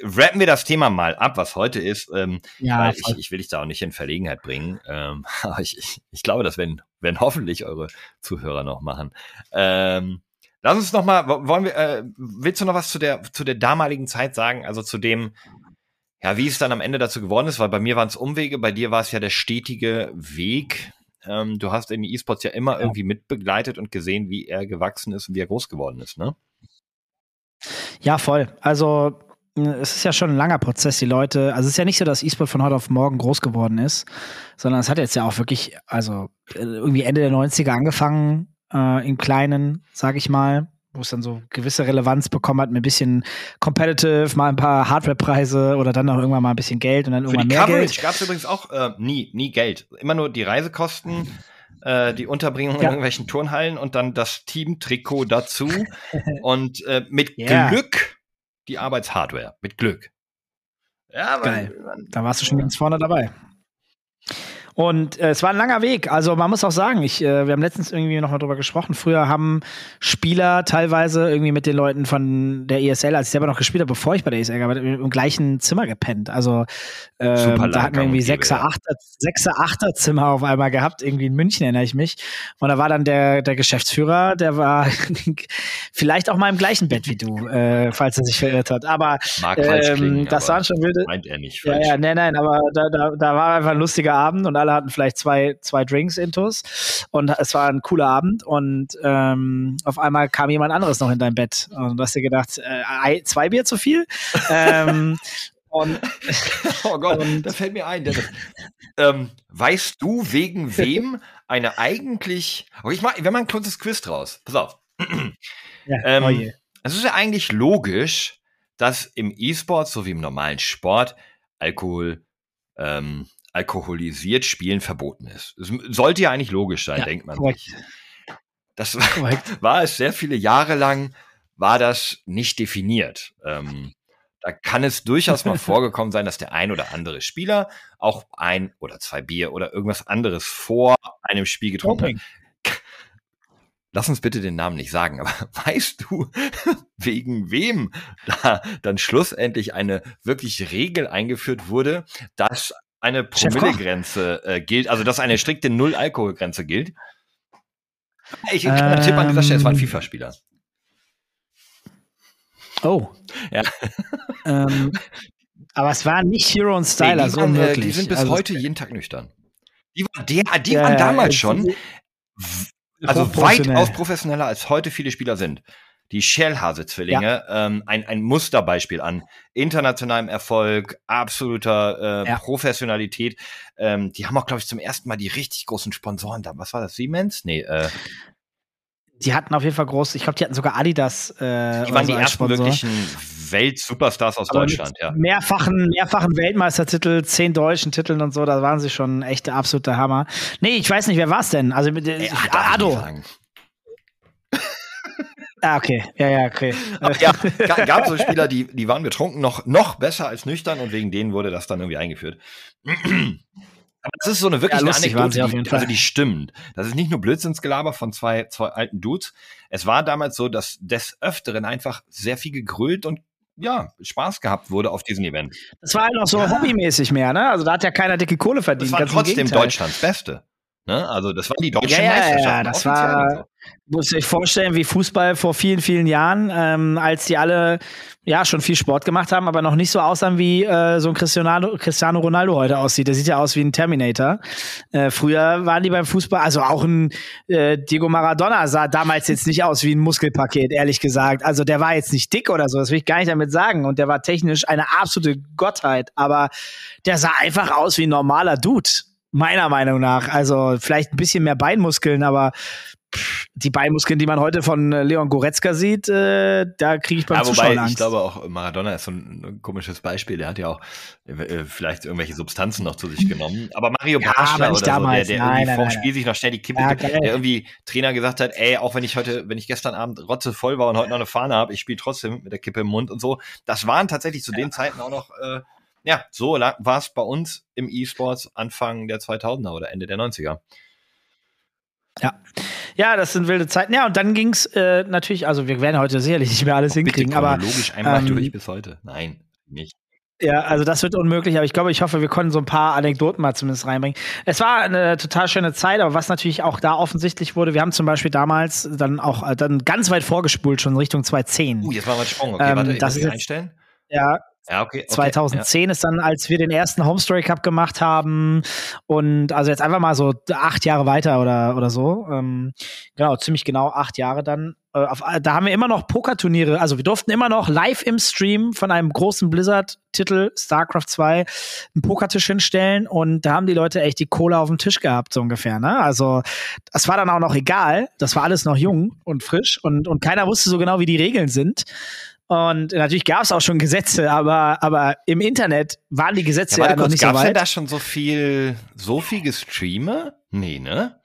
rappen wir das Thema mal ab, was heute ist. Ähm, ja, ich, ich, will dich da auch nicht in Verlegenheit bringen. Ähm, [laughs] aber ich, ich, ich, glaube, das werden, werden hoffentlich eure Zuhörer noch machen. Ähm, lass uns noch mal, wollen wir, äh, willst du noch was zu der, zu der damaligen Zeit sagen? Also zu dem, ja, wie es dann am Ende dazu geworden ist, weil bei mir waren es Umwege, bei dir war es ja der stetige Weg. Ähm, du hast in die E-Sports ja immer ja. irgendwie mitbegleitet und gesehen, wie er gewachsen ist und wie er groß geworden ist, ne? Ja, voll. Also es ist ja schon ein langer Prozess, die Leute, also es ist ja nicht so, dass E-Sport von heute auf morgen groß geworden ist, sondern es hat jetzt ja auch wirklich, also irgendwie Ende der 90er angefangen, äh, im Kleinen, sag ich mal, wo es dann so gewisse Relevanz bekommen hat, mit ein bisschen competitive, mal ein paar Hardware-Preise oder dann auch irgendwann mal ein bisschen Geld und dann irgendwann mehr Coverage gab es übrigens auch äh, nie, nie Geld. Immer nur die Reisekosten, äh, die Unterbringung ja. in irgendwelchen Turnhallen und dann das Team-Trikot dazu [laughs] und äh, mit yeah. Glück die Arbeitshardware. Mit Glück. Ja, Geil. da warst du schon ganz vorne dabei. Und äh, es war ein langer Weg. Also man muss auch sagen, ich, äh, wir haben letztens irgendwie noch mal drüber gesprochen. Früher haben Spieler teilweise irgendwie mit den Leuten von der ESL, als ich selber noch gespielt habe, bevor ich bei der ESL war, im gleichen Zimmer gepennt. Also ähm, da hatten wir irgendwie Sechser, Achter, Sechser, Achter Zimmer auf einmal gehabt. Irgendwie in München erinnere ich mich. Und da war dann der, der Geschäftsführer, der war [laughs] vielleicht auch mal im gleichen Bett wie du, äh, falls er sich verirrt hat. Aber ähm, klingen, das waren schon wilde. Meint er nicht. Ja, ja, nein, nein, aber da, da, da war einfach ein lustiger Abend und alle hatten vielleicht zwei, zwei Drinks intus und es war ein cooler Abend und ähm, auf einmal kam jemand anderes noch in dein Bett und du hast dir gedacht, äh, zwei Bier zu viel? ähm, [laughs] und, oh Gott, und, da fällt mir ein, Dennis. Ähm, weißt du, wegen wem eine eigentlich. Oh, ich mach, wir machen ein kurzes Quiz draus. Pass auf. [clears throat] ja, ähm, oh es ist ja eigentlich logisch, dass im E-Sport sowie im normalen Sport Alkohol ähm, alkoholisiert Spielen verboten ist. Das sollte ja eigentlich logisch sein, ja, denkt man sich. Das war, [laughs] war, es sehr viele Jahre lang, war das nicht definiert. Ähm, da kann es durchaus mal [laughs] vorgekommen sein, dass der ein oder andere Spieler auch ein oder zwei Bier oder irgendwas anderes vor einem Spiel getrunken hat. Lass uns bitte den Namen nicht sagen, aber [laughs] weißt du, wegen wem da dann schlussendlich eine wirklich Regel eingeführt wurde, dass eine Promillegrenze äh, gilt, also dass eine strikte Null-Alkoholgrenze gilt. Ich, ähm, Tipp an dieser Stelle, es war ein ähm. FIFA-Spieler. Oh. Ja. [laughs] Ähm, aber es war nicht Hero und Styler, nee, so waren, äh, Die sind bis also, heute jeden Tag nüchtern. Die, waren, die, die ja, waren damals schon, also weitaus professioneller als heute viele Spieler sind die Schellhase-Zwillinge, ja. ähm, ein, ein Musterbeispiel an internationalem Erfolg, absoluter äh, ja. Professionalität. Ähm, die haben auch, glaube ich, zum ersten Mal die richtig großen Sponsoren da. Was war das? Siemens? Nee, äh, die hatten auf jeden Fall groß, ich glaube, die hatten sogar Adidas. Äh, die waren die ersten Sponsor. wirklichen Welt-Superstars aus Aber Deutschland, ja. Mehrfachen, mehrfachen Weltmeistertitel, zehn deutschen Titeln und so, da waren sie schon echt der absolute Hammer. Nee, ich weiß nicht, wer war es denn? Also mit Ey, Ado. Ah, okay. Ja, ja, okay. Aber ja, gab so Spieler, die, die waren betrunken noch, noch besser als nüchtern und wegen denen wurde das dann irgendwie eingeführt. Aber das ist so eine wirklich Ja, eine Anekdote, auf jeden die, Fall. also die stimmt. Das ist nicht nur Blödsinnsgelaber von zwei, zwei alten Dudes. Es war damals so, dass des Öfteren einfach sehr viel gegrölt und ja, Spaß gehabt wurde auf diesem Event. Das war halt noch so Ja. hobbymäßig mehr, ne? Also da hat ja keiner dicke Kohle Das verdient. war ganz im trotzdem. Deutschlands Beste. Ne? Also das waren die deutschen Ja, ja, ja, Meisterschaften. das war- so. Muss ich vorstellen, wie Fußball vor vielen, vielen Jahren, ähm, als die alle ja schon viel Sport gemacht haben, aber noch nicht so aussahen, wie äh, so ein Cristiano, Cristiano Ronaldo heute aussieht. Der sieht ja aus wie ein Terminator. Äh, früher waren die beim Fußball, also auch ein äh, Diego Maradona sah damals jetzt nicht aus wie ein Muskelpaket, ehrlich gesagt. Also der war jetzt nicht dick oder so, das will ich gar nicht damit sagen. Und der war technisch eine absolute Gottheit, aber der sah einfach aus wie ein normaler Dude. Meiner Meinung nach. Also vielleicht ein bisschen mehr Beinmuskeln, aber pff, die Beinmuskeln, die man heute von äh, Leon Goretzka sieht, äh, da kriege ich beim Ja, Zuschauen wobei, Angst. ich glaube auch, Maradona ist so ein, komisches Beispiel. Der hat ja auch äh, vielleicht irgendwelche Substanzen noch zu sich genommen. Aber Mario Ja, Basler oder damals. so, der, der Nein, irgendwie nein, vorm nein, Spiel sich noch schnell die Kippe Ja, gibt, der irgendwie Trainer gesagt hat, ey, auch wenn ich heute, wenn ich gestern Abend rotze voll war und heute noch eine Fahne habe, ich spiele trotzdem mit der Kippe im Mund und so. Das waren tatsächlich zu den Zeiten auch noch, äh, ja, so war es bei uns im E-Sports Anfang der 2000er oder Ende der 90er. ja, das sind wilde Zeiten. Ja, und dann ging's äh, natürlich, also wir werden heute sicherlich nicht mehr alles hinkriegen, aber chronologisch einmal ähm, durch bis heute. Nein, nicht. Ja, also das wird unmöglich, aber ich glaube, ich hoffe, wir konnten so ein paar Anekdoten mal zumindest reinbringen. Es war eine total schöne Zeit, aber was natürlich auch da offensichtlich wurde, wir haben zum Beispiel damals dann auch äh, dann ganz weit vorgespult, schon Richtung 2010. Uh, jetzt machen wir Sprung. Okay, Ähm, warte, das ist einstellen. Ja, Ja, okay. okay 2010 ist dann, als wir den ersten Home Story Cup gemacht haben und also jetzt einfach mal so acht Jahre weiter oder, oder so. Ähm, genau, ziemlich genau acht Jahre dann. Äh, auf, da haben wir immer noch Pokerturniere, also wir durften immer noch live im Stream von einem großen Blizzard-Titel, StarCraft 2, einen Pokertisch hinstellen und da haben die Leute echt die Kohle auf dem Tisch gehabt, so ungefähr. Ne? Also das war dann auch noch egal, das war alles noch jung und frisch und, und keiner wusste so genau, wie die Regeln sind. Und natürlich gab es auch schon Gesetze, aber, aber im Internet waren die Gesetze Ja, ja, noch kurz, nicht so gab's denn weit. da schon so viel, so viel gestreame? Nee, ne?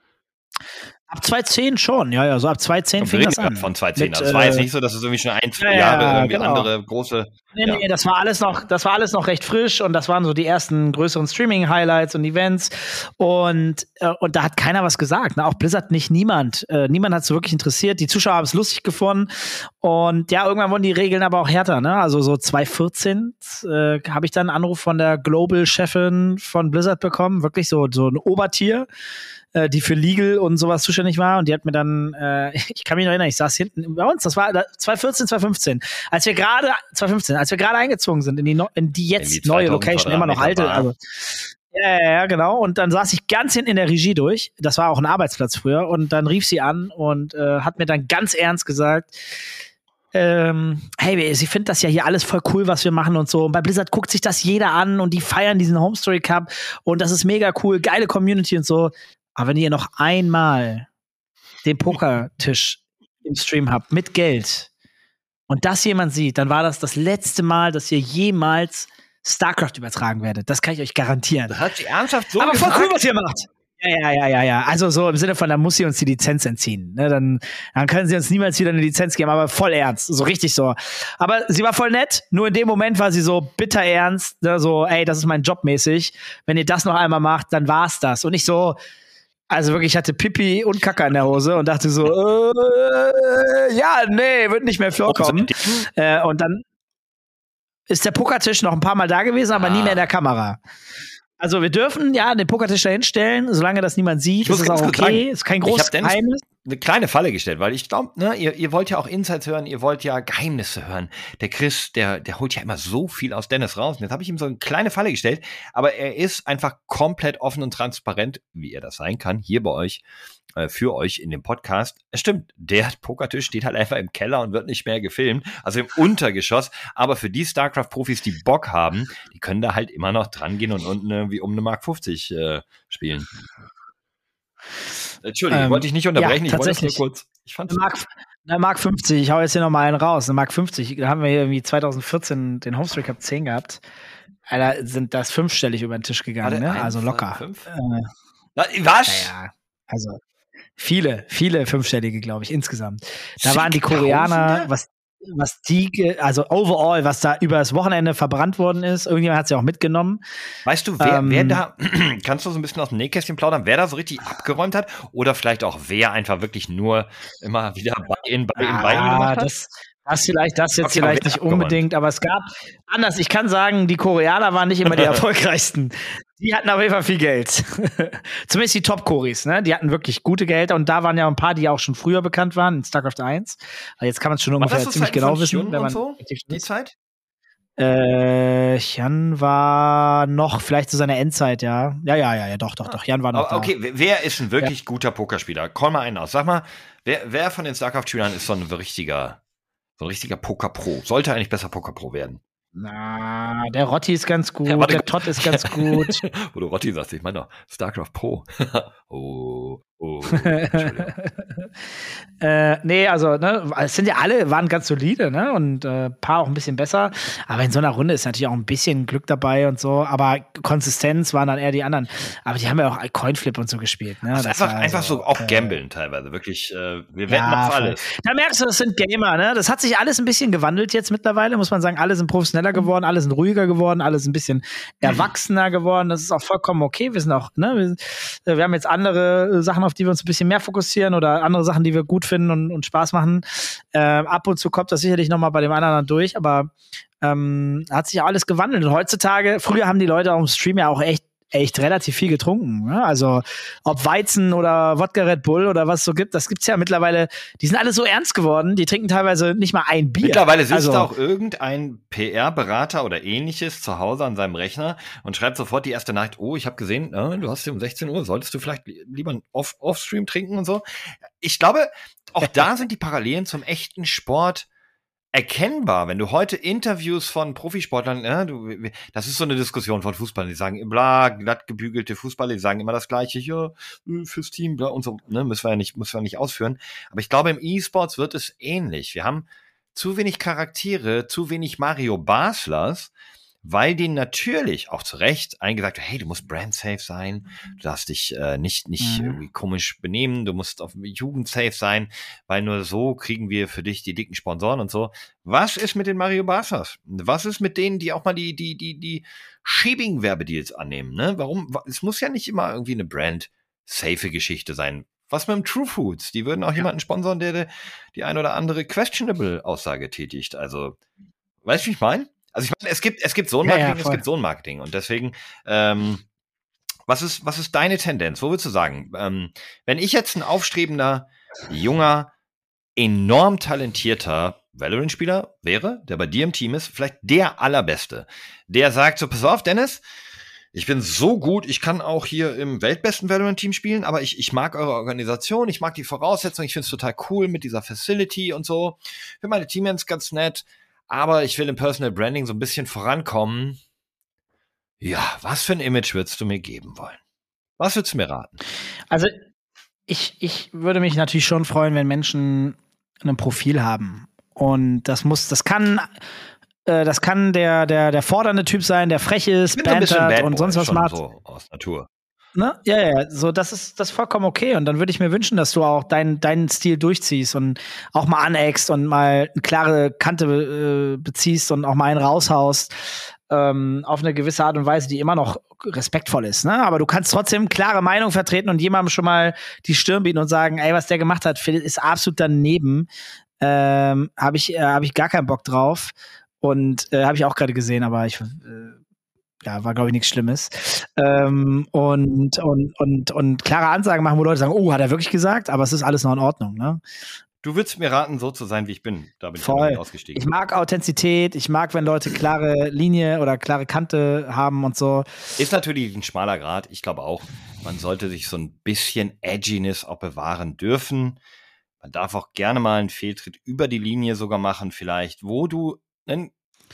Ab 2010 schon, ja, ja, so ab 2010 Und fing das an. von 2010. Mit, Also es war jetzt äh, nicht so, dass es irgendwie schon ein, zwei ja, Jahre ja, irgendwie genau. andere große. Nee, ja. nee, das war alles noch, das war alles noch recht frisch und das waren so die ersten größeren Streaming-Highlights und Events und, äh, und da hat keiner was gesagt, ne? auch Blizzard nicht, niemand. Äh, niemand hat es wirklich interessiert, die Zuschauer haben es lustig gefunden und ja, irgendwann wurden die Regeln aber auch härter, ne? also so 2014 äh, habe ich dann einen Anruf von der Global-Chefin von Blizzard bekommen, wirklich so, so ein Obertier, äh, die für Legal und sowas zuständig war und die hat mir dann, äh, [laughs] ich kann mich noch erinnern, ich saß hinten bei uns, das war da- 2014, 2015, als wir gerade 2015, als wir gerade eingezogen sind in die, no- in die jetzt In die neue 2000 Location, immer noch alte, also ja, ja, ja, genau. Und dann saß ich ganz hinten in der Regie durch. Das war auch ein Arbeitsplatz früher. Und dann rief sie an und äh, hat mir dann ganz ernst gesagt, ähm, hey, sie findet das ja hier alles voll cool, was wir machen und so. Und bei Blizzard guckt sich das jeder an und die feiern diesen Home Story Cup und das ist mega cool, geile Community und so. Aber wenn ihr noch einmal den Pokertisch im Stream habt mit Geld und das jemand sieht, dann war das das letzte Mal, dass ihr jemals StarCraft übertragen werdet. Das kann ich euch garantieren. Das hat sie ernsthaft so Aber voll cool, was ihr macht. Ja, ja, ja, ja, ja. Also so im Sinne von, da muss sie uns die Lizenz entziehen. Ne, dann, dann können sie uns niemals wieder eine Lizenz geben, aber voll ernst. So richtig so. Aber sie war voll nett, nur in dem Moment war sie so bitter ernst. Ne, so, ey, das ist mein Job mäßig. Wenn ihr das noch einmal macht, dann war's das. Und ich so, also wirklich, ich hatte Pipi und Kacke in der Hose und dachte so, äh, ja, nee, wird nicht mehr vorkommen. Äh, und dann ist der Pokertisch noch ein paar Mal da gewesen, aber nie Ah. mehr in der Kamera. Also wir dürfen ja den Pokertisch da hinstellen, solange das niemand sieht. Ist ganz auch okay. sagen, ist kein großes Geheimnis. eine kleine Falle gestellt, weil ich glaube, ne, ihr, ihr wollt ja auch Insights hören, ihr wollt ja Geheimnisse hören. Der Chris, der, der holt ja immer so viel aus Dennis raus. Und jetzt habe ich ihm so eine kleine Falle gestellt, aber er ist einfach komplett offen und transparent, wie er das sein kann, hier bei euch, äh, für euch in dem Podcast. Es stimmt, der Pokertisch steht halt einfach im Keller und wird nicht mehr gefilmt, also im Untergeschoss. Aber für die StarCraft-Profis, die Bock haben, die können da halt immer noch dran gehen und unten irgendwie um eine Mark 50 äh, spielen. Entschuldigung, Ähm, wollte ich nicht unterbrechen, ja, ich wollte das nur kurz. Ich fand's Eine Mark, eine Mark 50, ich hau jetzt hier noch mal einen raus. Eine Mark 50, da haben wir hier irgendwie 2014 den Homestreet Cup 10 gehabt. Alter, sind das fünfstellig über den Tisch gegangen, ne? Also locker. fünf? Äh, Na, was? ja, ja. Also viele, viele fünfstellige, glaube ich, insgesamt. Da waren die? Koreaner, was was die, also overall, was da über das Wochenende verbrannt worden ist. Irgendjemand hat es ja auch mitgenommen. Weißt du, wer, Ähm, wer da, [clears throat] kannst du so ein bisschen aus dem Nähkästchen plaudern, wer da so richtig abgeräumt hat? Oder vielleicht auch wer einfach wirklich nur immer wieder bei in, bei in, bei Ah, gemacht hat? das, das vielleicht, das jetzt Okay, vielleicht nicht abgeräumt? unbedingt, aber es gab anders. Ich kann sagen, die Koreaner waren nicht immer die [laughs] erfolgreichsten. Die hatten auf jeden Fall viel Geld. [laughs] Zumindest die Top-Koris, ne? Die hatten wirklich gute Gelder und da waren ja ein paar, die auch schon früher bekannt waren in StarCraft 1. Aber jetzt kann man es schon War ungefähr so ziemlich genau wissen, wenn man so? Die. Zeit? Äh, Jan war noch vielleicht zu seiner Endzeit, ja. Ja, ja, ja, ja, doch, doch, doch. Jan war noch Aber okay, wer- wer ist ein wirklich guter Pokerspieler? Call mal einen aus. Sag mal, wer, wer von den StarCraft-Spielern ist so ein richtiger, so ein richtiger Poker-Pro? Sollte eigentlich besser Poker-Pro werden. Na, der Rotti ist ganz gut, Ja, der Todd ist ganz gut. [laughs] Wo du Rotti sagst, ich meine doch, StarCraft Pro. [laughs] oh, oh, [laughs] äh, nee, also, ne, es sind ja alle, waren ganz solide, ne? Und äh, paar auch ein bisschen besser. Aber in so einer Runde ist natürlich auch ein bisschen Glück dabei und so. Aber Konsistenz waren dann eher die anderen. Aber die haben ja auch Coinflip und so gespielt, ne? Also Das einfach, einfach also, so auch äh, gambeln teilweise. Wirklich, äh, wir wetten Ja, auf alles. Da merkst du, das sind Gamer, ne? Das hat sich alles ein bisschen gewandelt jetzt mittlerweile, muss man sagen. Alle sind professioneller geworden, alle sind ruhiger geworden, alle sind ein bisschen erwachsener geworden. Das ist auch vollkommen okay. Wir sind auch, ne? Wir, äh, wir haben jetzt andere äh, Sachen, auf die wir uns ein bisschen mehr fokussieren oder andere Sachen, die wir gut finden und, und Spaß machen. Ähm, ab und zu kommt das sicherlich nochmal bei dem anderen durch, aber ähm, hat sich auch alles gewandelt. Und heutzutage, früher haben die Leute auf dem Stream ja auch echt echt relativ viel getrunken. Ne? Also ob Weizen oder Wodka Red Bull oder was so gibt, das gibt's ja mittlerweile. Die sind alle so ernst geworden, die trinken teilweise nicht mal ein Bier. Mittlerweile sitzt also, auch irgendein PR-Berater oder ähnliches zu Hause an seinem Rechner und schreibt sofort die erste Nacht, oh, ich habe gesehen, äh, du hast hier um 16 Uhr, solltest du vielleicht li- lieber Off- Off-Stream trinken und so. Ich glaube, auch da [laughs] sind die Parallelen zum echten Sport erkennbar. Wenn du heute Interviews von Profisportlern, äh, du, das ist so eine Diskussion von Fußballern, die sagen, bla, glatt gebügelte Fußballer, die sagen immer das Gleiche, ja, äh, fürs Team, bla, und so, ne, müssen wir ja nicht, müssen wir nicht ausführen. Aber ich glaube, im E-Sports wird es ähnlich. Wir haben zu wenig Charaktere, zu wenig Mario Baslers, weil denen natürlich auch zu Recht eingesagt wird, hey, du musst brand-safe sein, du darfst dich äh, nicht, nicht Mhm. irgendwie komisch benehmen, du musst auf Jugend-safe sein, weil nur so kriegen wir für dich die dicken Sponsoren und so. Was ist mit den Mario Baslers? Was ist mit denen, die auch mal die, die, die, die schäbigen Werbedeals annehmen, ne? Warum? Es muss ja nicht immer irgendwie eine brand-safe Geschichte sein. Was mit dem True Foods? Die würden auch jemanden sponsern, der die, die ein oder andere questionable Aussage tätigt. Also, weißt du, wie ich meine? Also ich meine, es gibt, es gibt so ein Ja, ja, Marketing, es gibt so ein Marketing. Und deswegen, ähm, was ist, was ist deine Tendenz? Wo würdest du sagen? Ähm, wenn ich jetzt ein aufstrebender, junger, enorm talentierter Valorant-Spieler wäre, der bei dir im Team ist, vielleicht der allerbeste, der sagt so, pass auf, Dennis, ich bin so gut, ich kann auch hier im weltbesten Valorant-Team spielen, aber ich, ich mag eure Organisation, ich mag die Voraussetzungen, ich finde es total cool mit dieser Facility und so. Finde meine Teammates ganz nett, aber ich will im Personal Branding so ein bisschen vorankommen. Ja, was für ein Image würdest du mir geben wollen? Was würdest du mir raten? Also ich, ich würde mich natürlich schon freuen, wenn Menschen ein Profil haben. Und das muss, das kann, äh, das kann der, der, der fordernde Typ sein, der frech ist, bantert und sonst was macht. so aus Natur. Ne? Ja, ja, so das ist das ist vollkommen okay. Und dann würde ich mir wünschen, dass du auch deinen deinen Stil durchziehst und auch mal aneckst und mal eine klare Kante äh, beziehst und auch mal einen raushaust. Ähm, auf eine gewisse Art und Weise, die immer noch respektvoll ist, ne? Aber du kannst trotzdem klare Meinung vertreten und jemandem schon mal die Stirn bieten und sagen, ey, was der gemacht hat, ist absolut daneben. Ähm, habe ich, äh, hab ich gar keinen Bock drauf. Und äh, habe ich auch gerade gesehen, aber ich äh, ja, war, glaube ich, nichts Schlimmes. Ähm, und, und, und, und klare Ansagen machen, wo Leute sagen, oh, hat er wirklich gesagt? Aber es ist alles noch in Ordnung, ne? Du würdest mir raten, so zu sein, wie ich bin. Da bin ich Voll. nicht ausgestiegen. Ich mag Authentizität, ich mag, wenn Leute klare Linie oder klare Kante haben und so. Ist natürlich ein schmaler Grad. Ich glaube auch, man sollte sich so ein bisschen Edginess auch bewahren dürfen. Man darf auch gerne mal einen Fehltritt über die Linie sogar machen, vielleicht, wo du einen,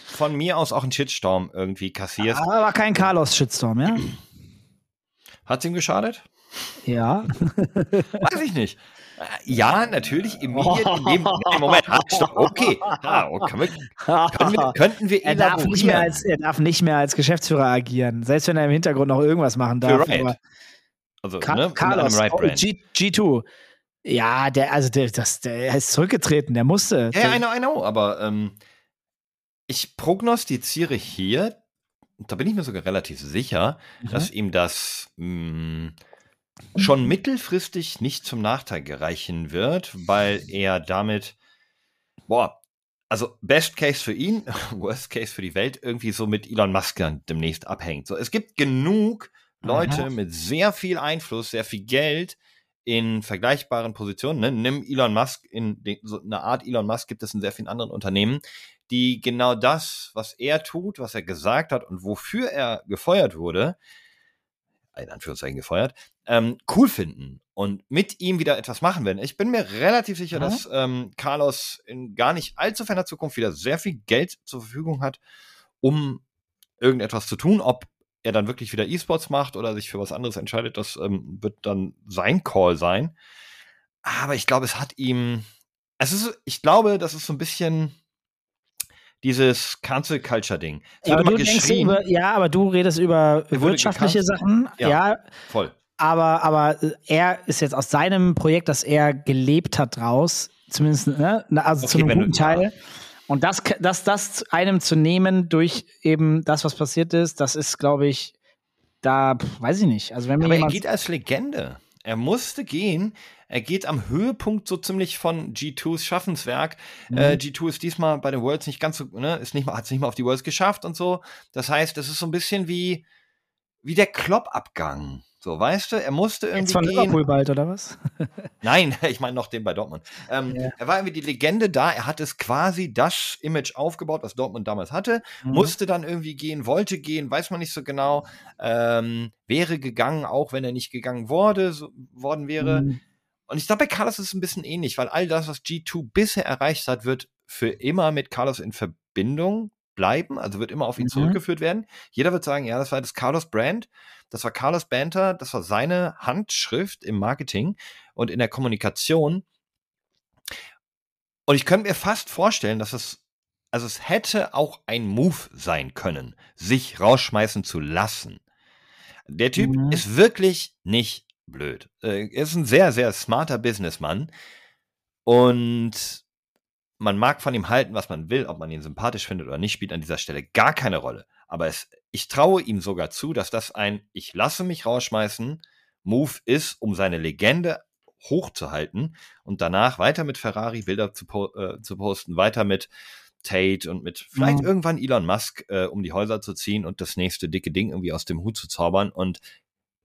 von mir aus auch einen Shitstorm irgendwie kassierst. Aber kein Carlos-Shitstorm, ja? Hat's ihm geschadet? Ja. Weiß ich nicht. Äh, Ja, natürlich, immediate, in dem, nee, Moment, [laughs] halt, stopp, okay. Ah, oh, können wir, können wir, könnten wir Er darf, nicht mehr als, er darf nicht mehr als Geschäftsführer agieren, selbst wenn er im Hintergrund noch irgendwas machen darf. Aber Also, Ka ne, Carlos, Riot oh. G, G2. Ja, der, also der, das, der ist zurückgetreten, der musste. Ja, ja, I know, I know, aber ähm, ich prognostiziere hier, da bin ich mir sogar relativ sicher, Mhm. dass ihm das mh, schon [laughs] mittelfristig nicht zum Nachteil gereichen wird, weil er damit, boah, also Best Case für ihn, [laughs] Worst Case für die Welt, irgendwie so mit Elon Musk demnächst abhängt. So, es gibt genug Leute Aha. mit sehr viel Einfluss, sehr viel Geld in vergleichbaren Positionen. Ne? Nimm Elon Musk in den, so eine Art Elon Musk gibt es in sehr vielen anderen Unternehmen, die genau das, was er tut, was er gesagt hat und wofür er gefeuert wurde, in Anführungszeichen gefeuert, ähm, cool finden und mit ihm wieder etwas machen werden. Ich bin mir relativ sicher, Mhm. dass ähm, Carlos in gar nicht allzu ferner Zukunft wieder sehr viel Geld zur Verfügung hat, um irgendetwas zu tun. Ob er dann wirklich wieder E-Sports macht oder sich für was anderes entscheidet, das ähm, wird dann sein Call sein. Aber ich glaube, es hat ihm, es ist, ich glaube, das ist so ein bisschen dieses Cancel Culture Ding. Es wird aber immer du denkst geschrien. über, ja, aber du redest über Er wirtschaftliche. Sachen. Ja. Ja. Voll. aber, aber äh, er ist jetzt aus seinem Projekt, das er gelebt hat, raus, zumindest, ne? Also zu Okay, einem wenn du- guten Teil. Und das, das, das einem zu nehmen durch eben das, was passiert ist, das ist, glaube ich, da, weiß ich nicht. Also wenn mir Aber er geht als Legende. Er musste gehen. Er geht am Höhepunkt so ziemlich von G2s Schaffenswerk. Mhm. Äh, G2 ist diesmal bei den Worlds nicht ganz so, ne, ist nicht mal, hat es nicht mal auf die Worlds geschafft und so. Das heißt, es ist so ein bisschen wie, wie der Klopp-Abgang. So, weißt du, er musste irgendwie jetzt von. Liverpool bald, oder was? [laughs] Nein, [laughs] ich meine noch den bei Dortmund. Ähm, Ja. Er war irgendwie die Legende da. Er hat es quasi das Image aufgebaut, was Dortmund damals hatte. Mhm. Musste dann irgendwie gehen, wollte gehen, weiß man nicht so genau. Ähm, wäre gegangen, auch wenn er nicht gegangen wurde, so, worden wäre. Mhm. Und ich glaube, bei Carlos ist es ein bisschen ähnlich, weil all das, was G2 bisher erreicht hat, wird für immer mit Carlos in Verbindung bleiben, also wird immer auf ihn Mhm. zurückgeführt werden. Jeder wird sagen, ja, das war das Carlos Brand, das war Carlos Banter, das war seine Handschrift im Marketing und in der Kommunikation. Und ich könnte mir fast vorstellen, dass es, also es hätte auch ein Move sein können, sich rausschmeißen zu lassen. Der Typ Mhm. ist wirklich nicht blöd. Äh, Er ist ein sehr, sehr smarter Businessmann. Und man mag von ihm halten, was man will, ob man ihn sympathisch findet oder nicht, spielt an dieser Stelle gar keine Rolle. Aber es, ich traue ihm sogar zu, dass das ein Ich lasse mich rausschmeißen Move ist, um seine Legende hochzuhalten und danach weiter mit Ferrari Bilder zu, po äh, zu posten, weiter mit Tate und mit vielleicht Mhm. irgendwann Elon Musk, äh, um die Häuser zu ziehen und das nächste dicke Ding irgendwie aus dem Hut zu zaubern. Und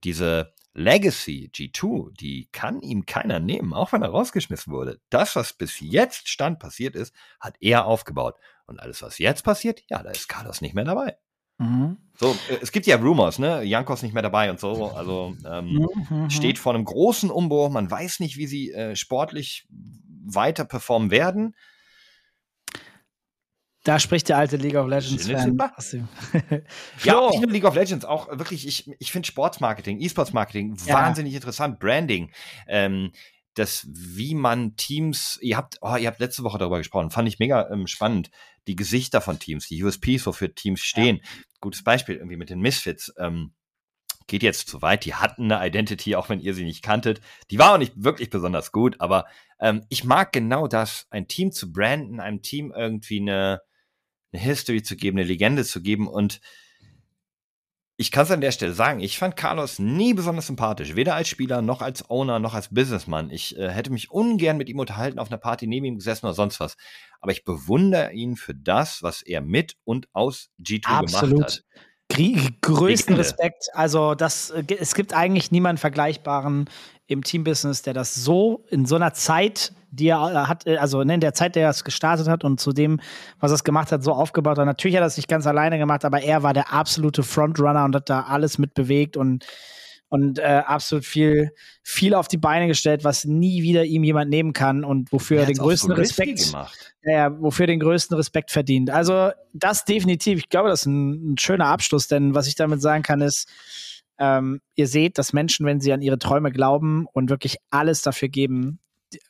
diese Legacy G2, die kann ihm keiner nehmen, auch wenn er rausgeschmissen wurde. Das, was bis jetzt stand passiert ist, hat er aufgebaut. Und alles, was jetzt passiert, ja, da ist Carlos nicht mehr dabei. Mhm. So, äh, es gibt ja Rumors, ne? Jankos nicht mehr dabei und so. Also ähm, Mhm. steht vor einem großen Umbruch. Man weiß nicht, wie sie äh, sportlich weiter performen werden. Da spricht der alte League of Legends Sinne Fan. super. aus dem- Ja, Flo, nicht nur League of Legends, auch wirklich, ich, ich finde Sportsmarketing, E-Sports-Marketing Ja. wahnsinnig interessant. Branding, ähm, das, wie man Teams, ihr habt, oh, ihr habt letzte Woche darüber gesprochen, fand ich mega ähm, spannend. Die Gesichter von Teams, die USPs, wofür Teams stehen. Gutes Beispiel irgendwie mit den Misfits. Ähm, geht jetzt zu weit. Die hatten eine Identity, auch wenn ihr sie nicht kanntet. Die war auch nicht wirklich besonders gut, aber ähm, ich mag genau das, ein Team zu branden, einem Team irgendwie eine, eine History zu geben, eine Legende zu geben und ich kann es an der Stelle sagen, ich fand Carlos nie besonders sympathisch, weder als Spieler noch als Owner noch als Businessman. Ich äh, hätte mich ungern mit ihm unterhalten, auf einer Party neben ihm gesessen oder sonst was. Aber ich bewundere ihn für das, was er mit und aus G2 gemacht Absolut. hat. Grie- größten Legende. Respekt. Also das, äh, es gibt eigentlich niemanden Vergleichbaren im Teambusiness, der das so in so einer Zeit, die er äh, hat, äh, also ne, in der Zeit, der er es gestartet hat und zu dem, was er es gemacht hat, so aufgebaut hat. Natürlich hat er es nicht ganz alleine gemacht, aber er war der absolute Frontrunner und hat da alles mitbewegt und und äh, absolut viel, viel auf die Beine gestellt, was nie wieder ihm jemand nehmen kann und wofür er den größten so Respekt ja, wofür den größten Respekt verdient. Also das definitiv. Ich glaube, das ist ein, ein schöner Abschluss, denn was ich damit sagen kann, ist, ähm, ihr seht, dass Menschen, wenn sie an ihre Träume glauben und wirklich alles dafür geben,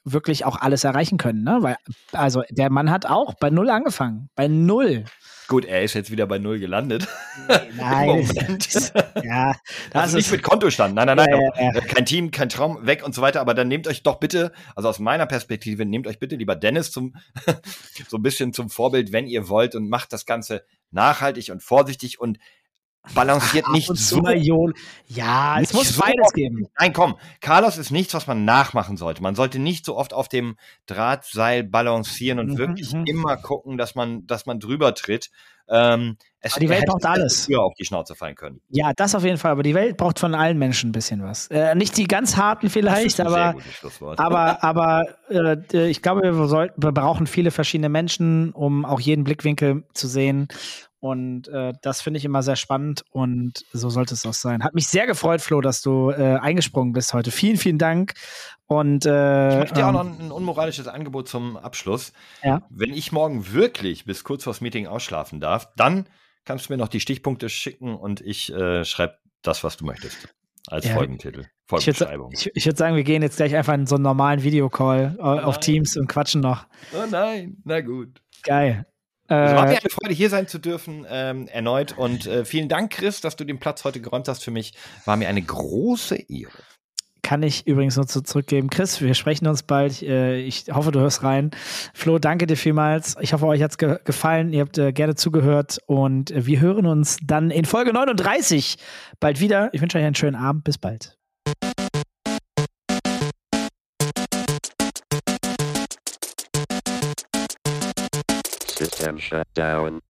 wirklich auch alles erreichen können, ne? Weil, also der Mann hat auch bei null angefangen. Bei null. Gut, er ist jetzt wieder bei null gelandet. [laughs] Nein, [laughs] ja, das Also nicht ist, mit Kontostand, nein, nein, nein. Ja, ja. Kein Team, kein Traum, weg und so weiter. Aber dann nehmt euch doch bitte, also aus meiner Perspektive, nehmt euch bitte lieber Dennis zum, [laughs] so ein bisschen zum Vorbild, wenn ihr wollt und macht das Ganze nachhaltig und vorsichtig und balanciert nicht und so. mal Jol. Ja, es nicht muss so beides geben. Nein, komm, Carlos ist nichts, was man nachmachen sollte. Man sollte nicht so oft auf dem Drahtseil balancieren und Mhm, wirklich mhm. immer gucken, dass man, dass man drüber tritt. Ähm, es Aber die Welt braucht alles. früher auf die Schnauze fallen können. Ja, das auf jeden Fall. Aber die Welt braucht von allen Menschen ein bisschen was. Äh, nicht die ganz harten vielleicht, aber. Aber, aber äh, ich glaube, wir, sollten, wir brauchen viele verschiedene Menschen, um auch jeden Blickwinkel zu sehen. Und äh, das finde ich immer sehr spannend und so sollte es auch sein. Hat mich sehr gefreut, Flo, dass du äh, eingesprungen bist heute. Vielen, vielen Dank. Und äh, Ich möchte dir auch ähm, noch ein, ein unmoralisches Angebot zum Abschluss. Ja. Wenn ich morgen wirklich bis kurz vors Meeting ausschlafen darf, dann kannst du mir noch die Stichpunkte schicken und ich äh, schreibe das, was du möchtest. Als Ja, Folgentitel. ich würde Folgenbeschreibung. ich, ich würd sagen, wir gehen jetzt gleich einfach in so einen normalen Videocall äh, auf. Teams und quatschen noch. Oh nein, na gut. Geil. Also war mir Äh, eine Freude, hier sein zu dürfen, ähm, erneut. Und äh, vielen Dank, Chris, dass du den Platz heute geräumt hast für mich. War mir eine große Ehre. kann ich übrigens nur zu zurückgeben. Chris, wir sprechen uns bald. Äh, Ich hoffe, du hörst rein. Flo, danke dir vielmals. Ich hoffe, euch hat's ge gefallen. Ihr habt äh, gerne zugehört und äh, wir hören uns dann in Folge 39 bald wieder. Ich wünsche euch einen schönen Abend. Bis bald. System shut down.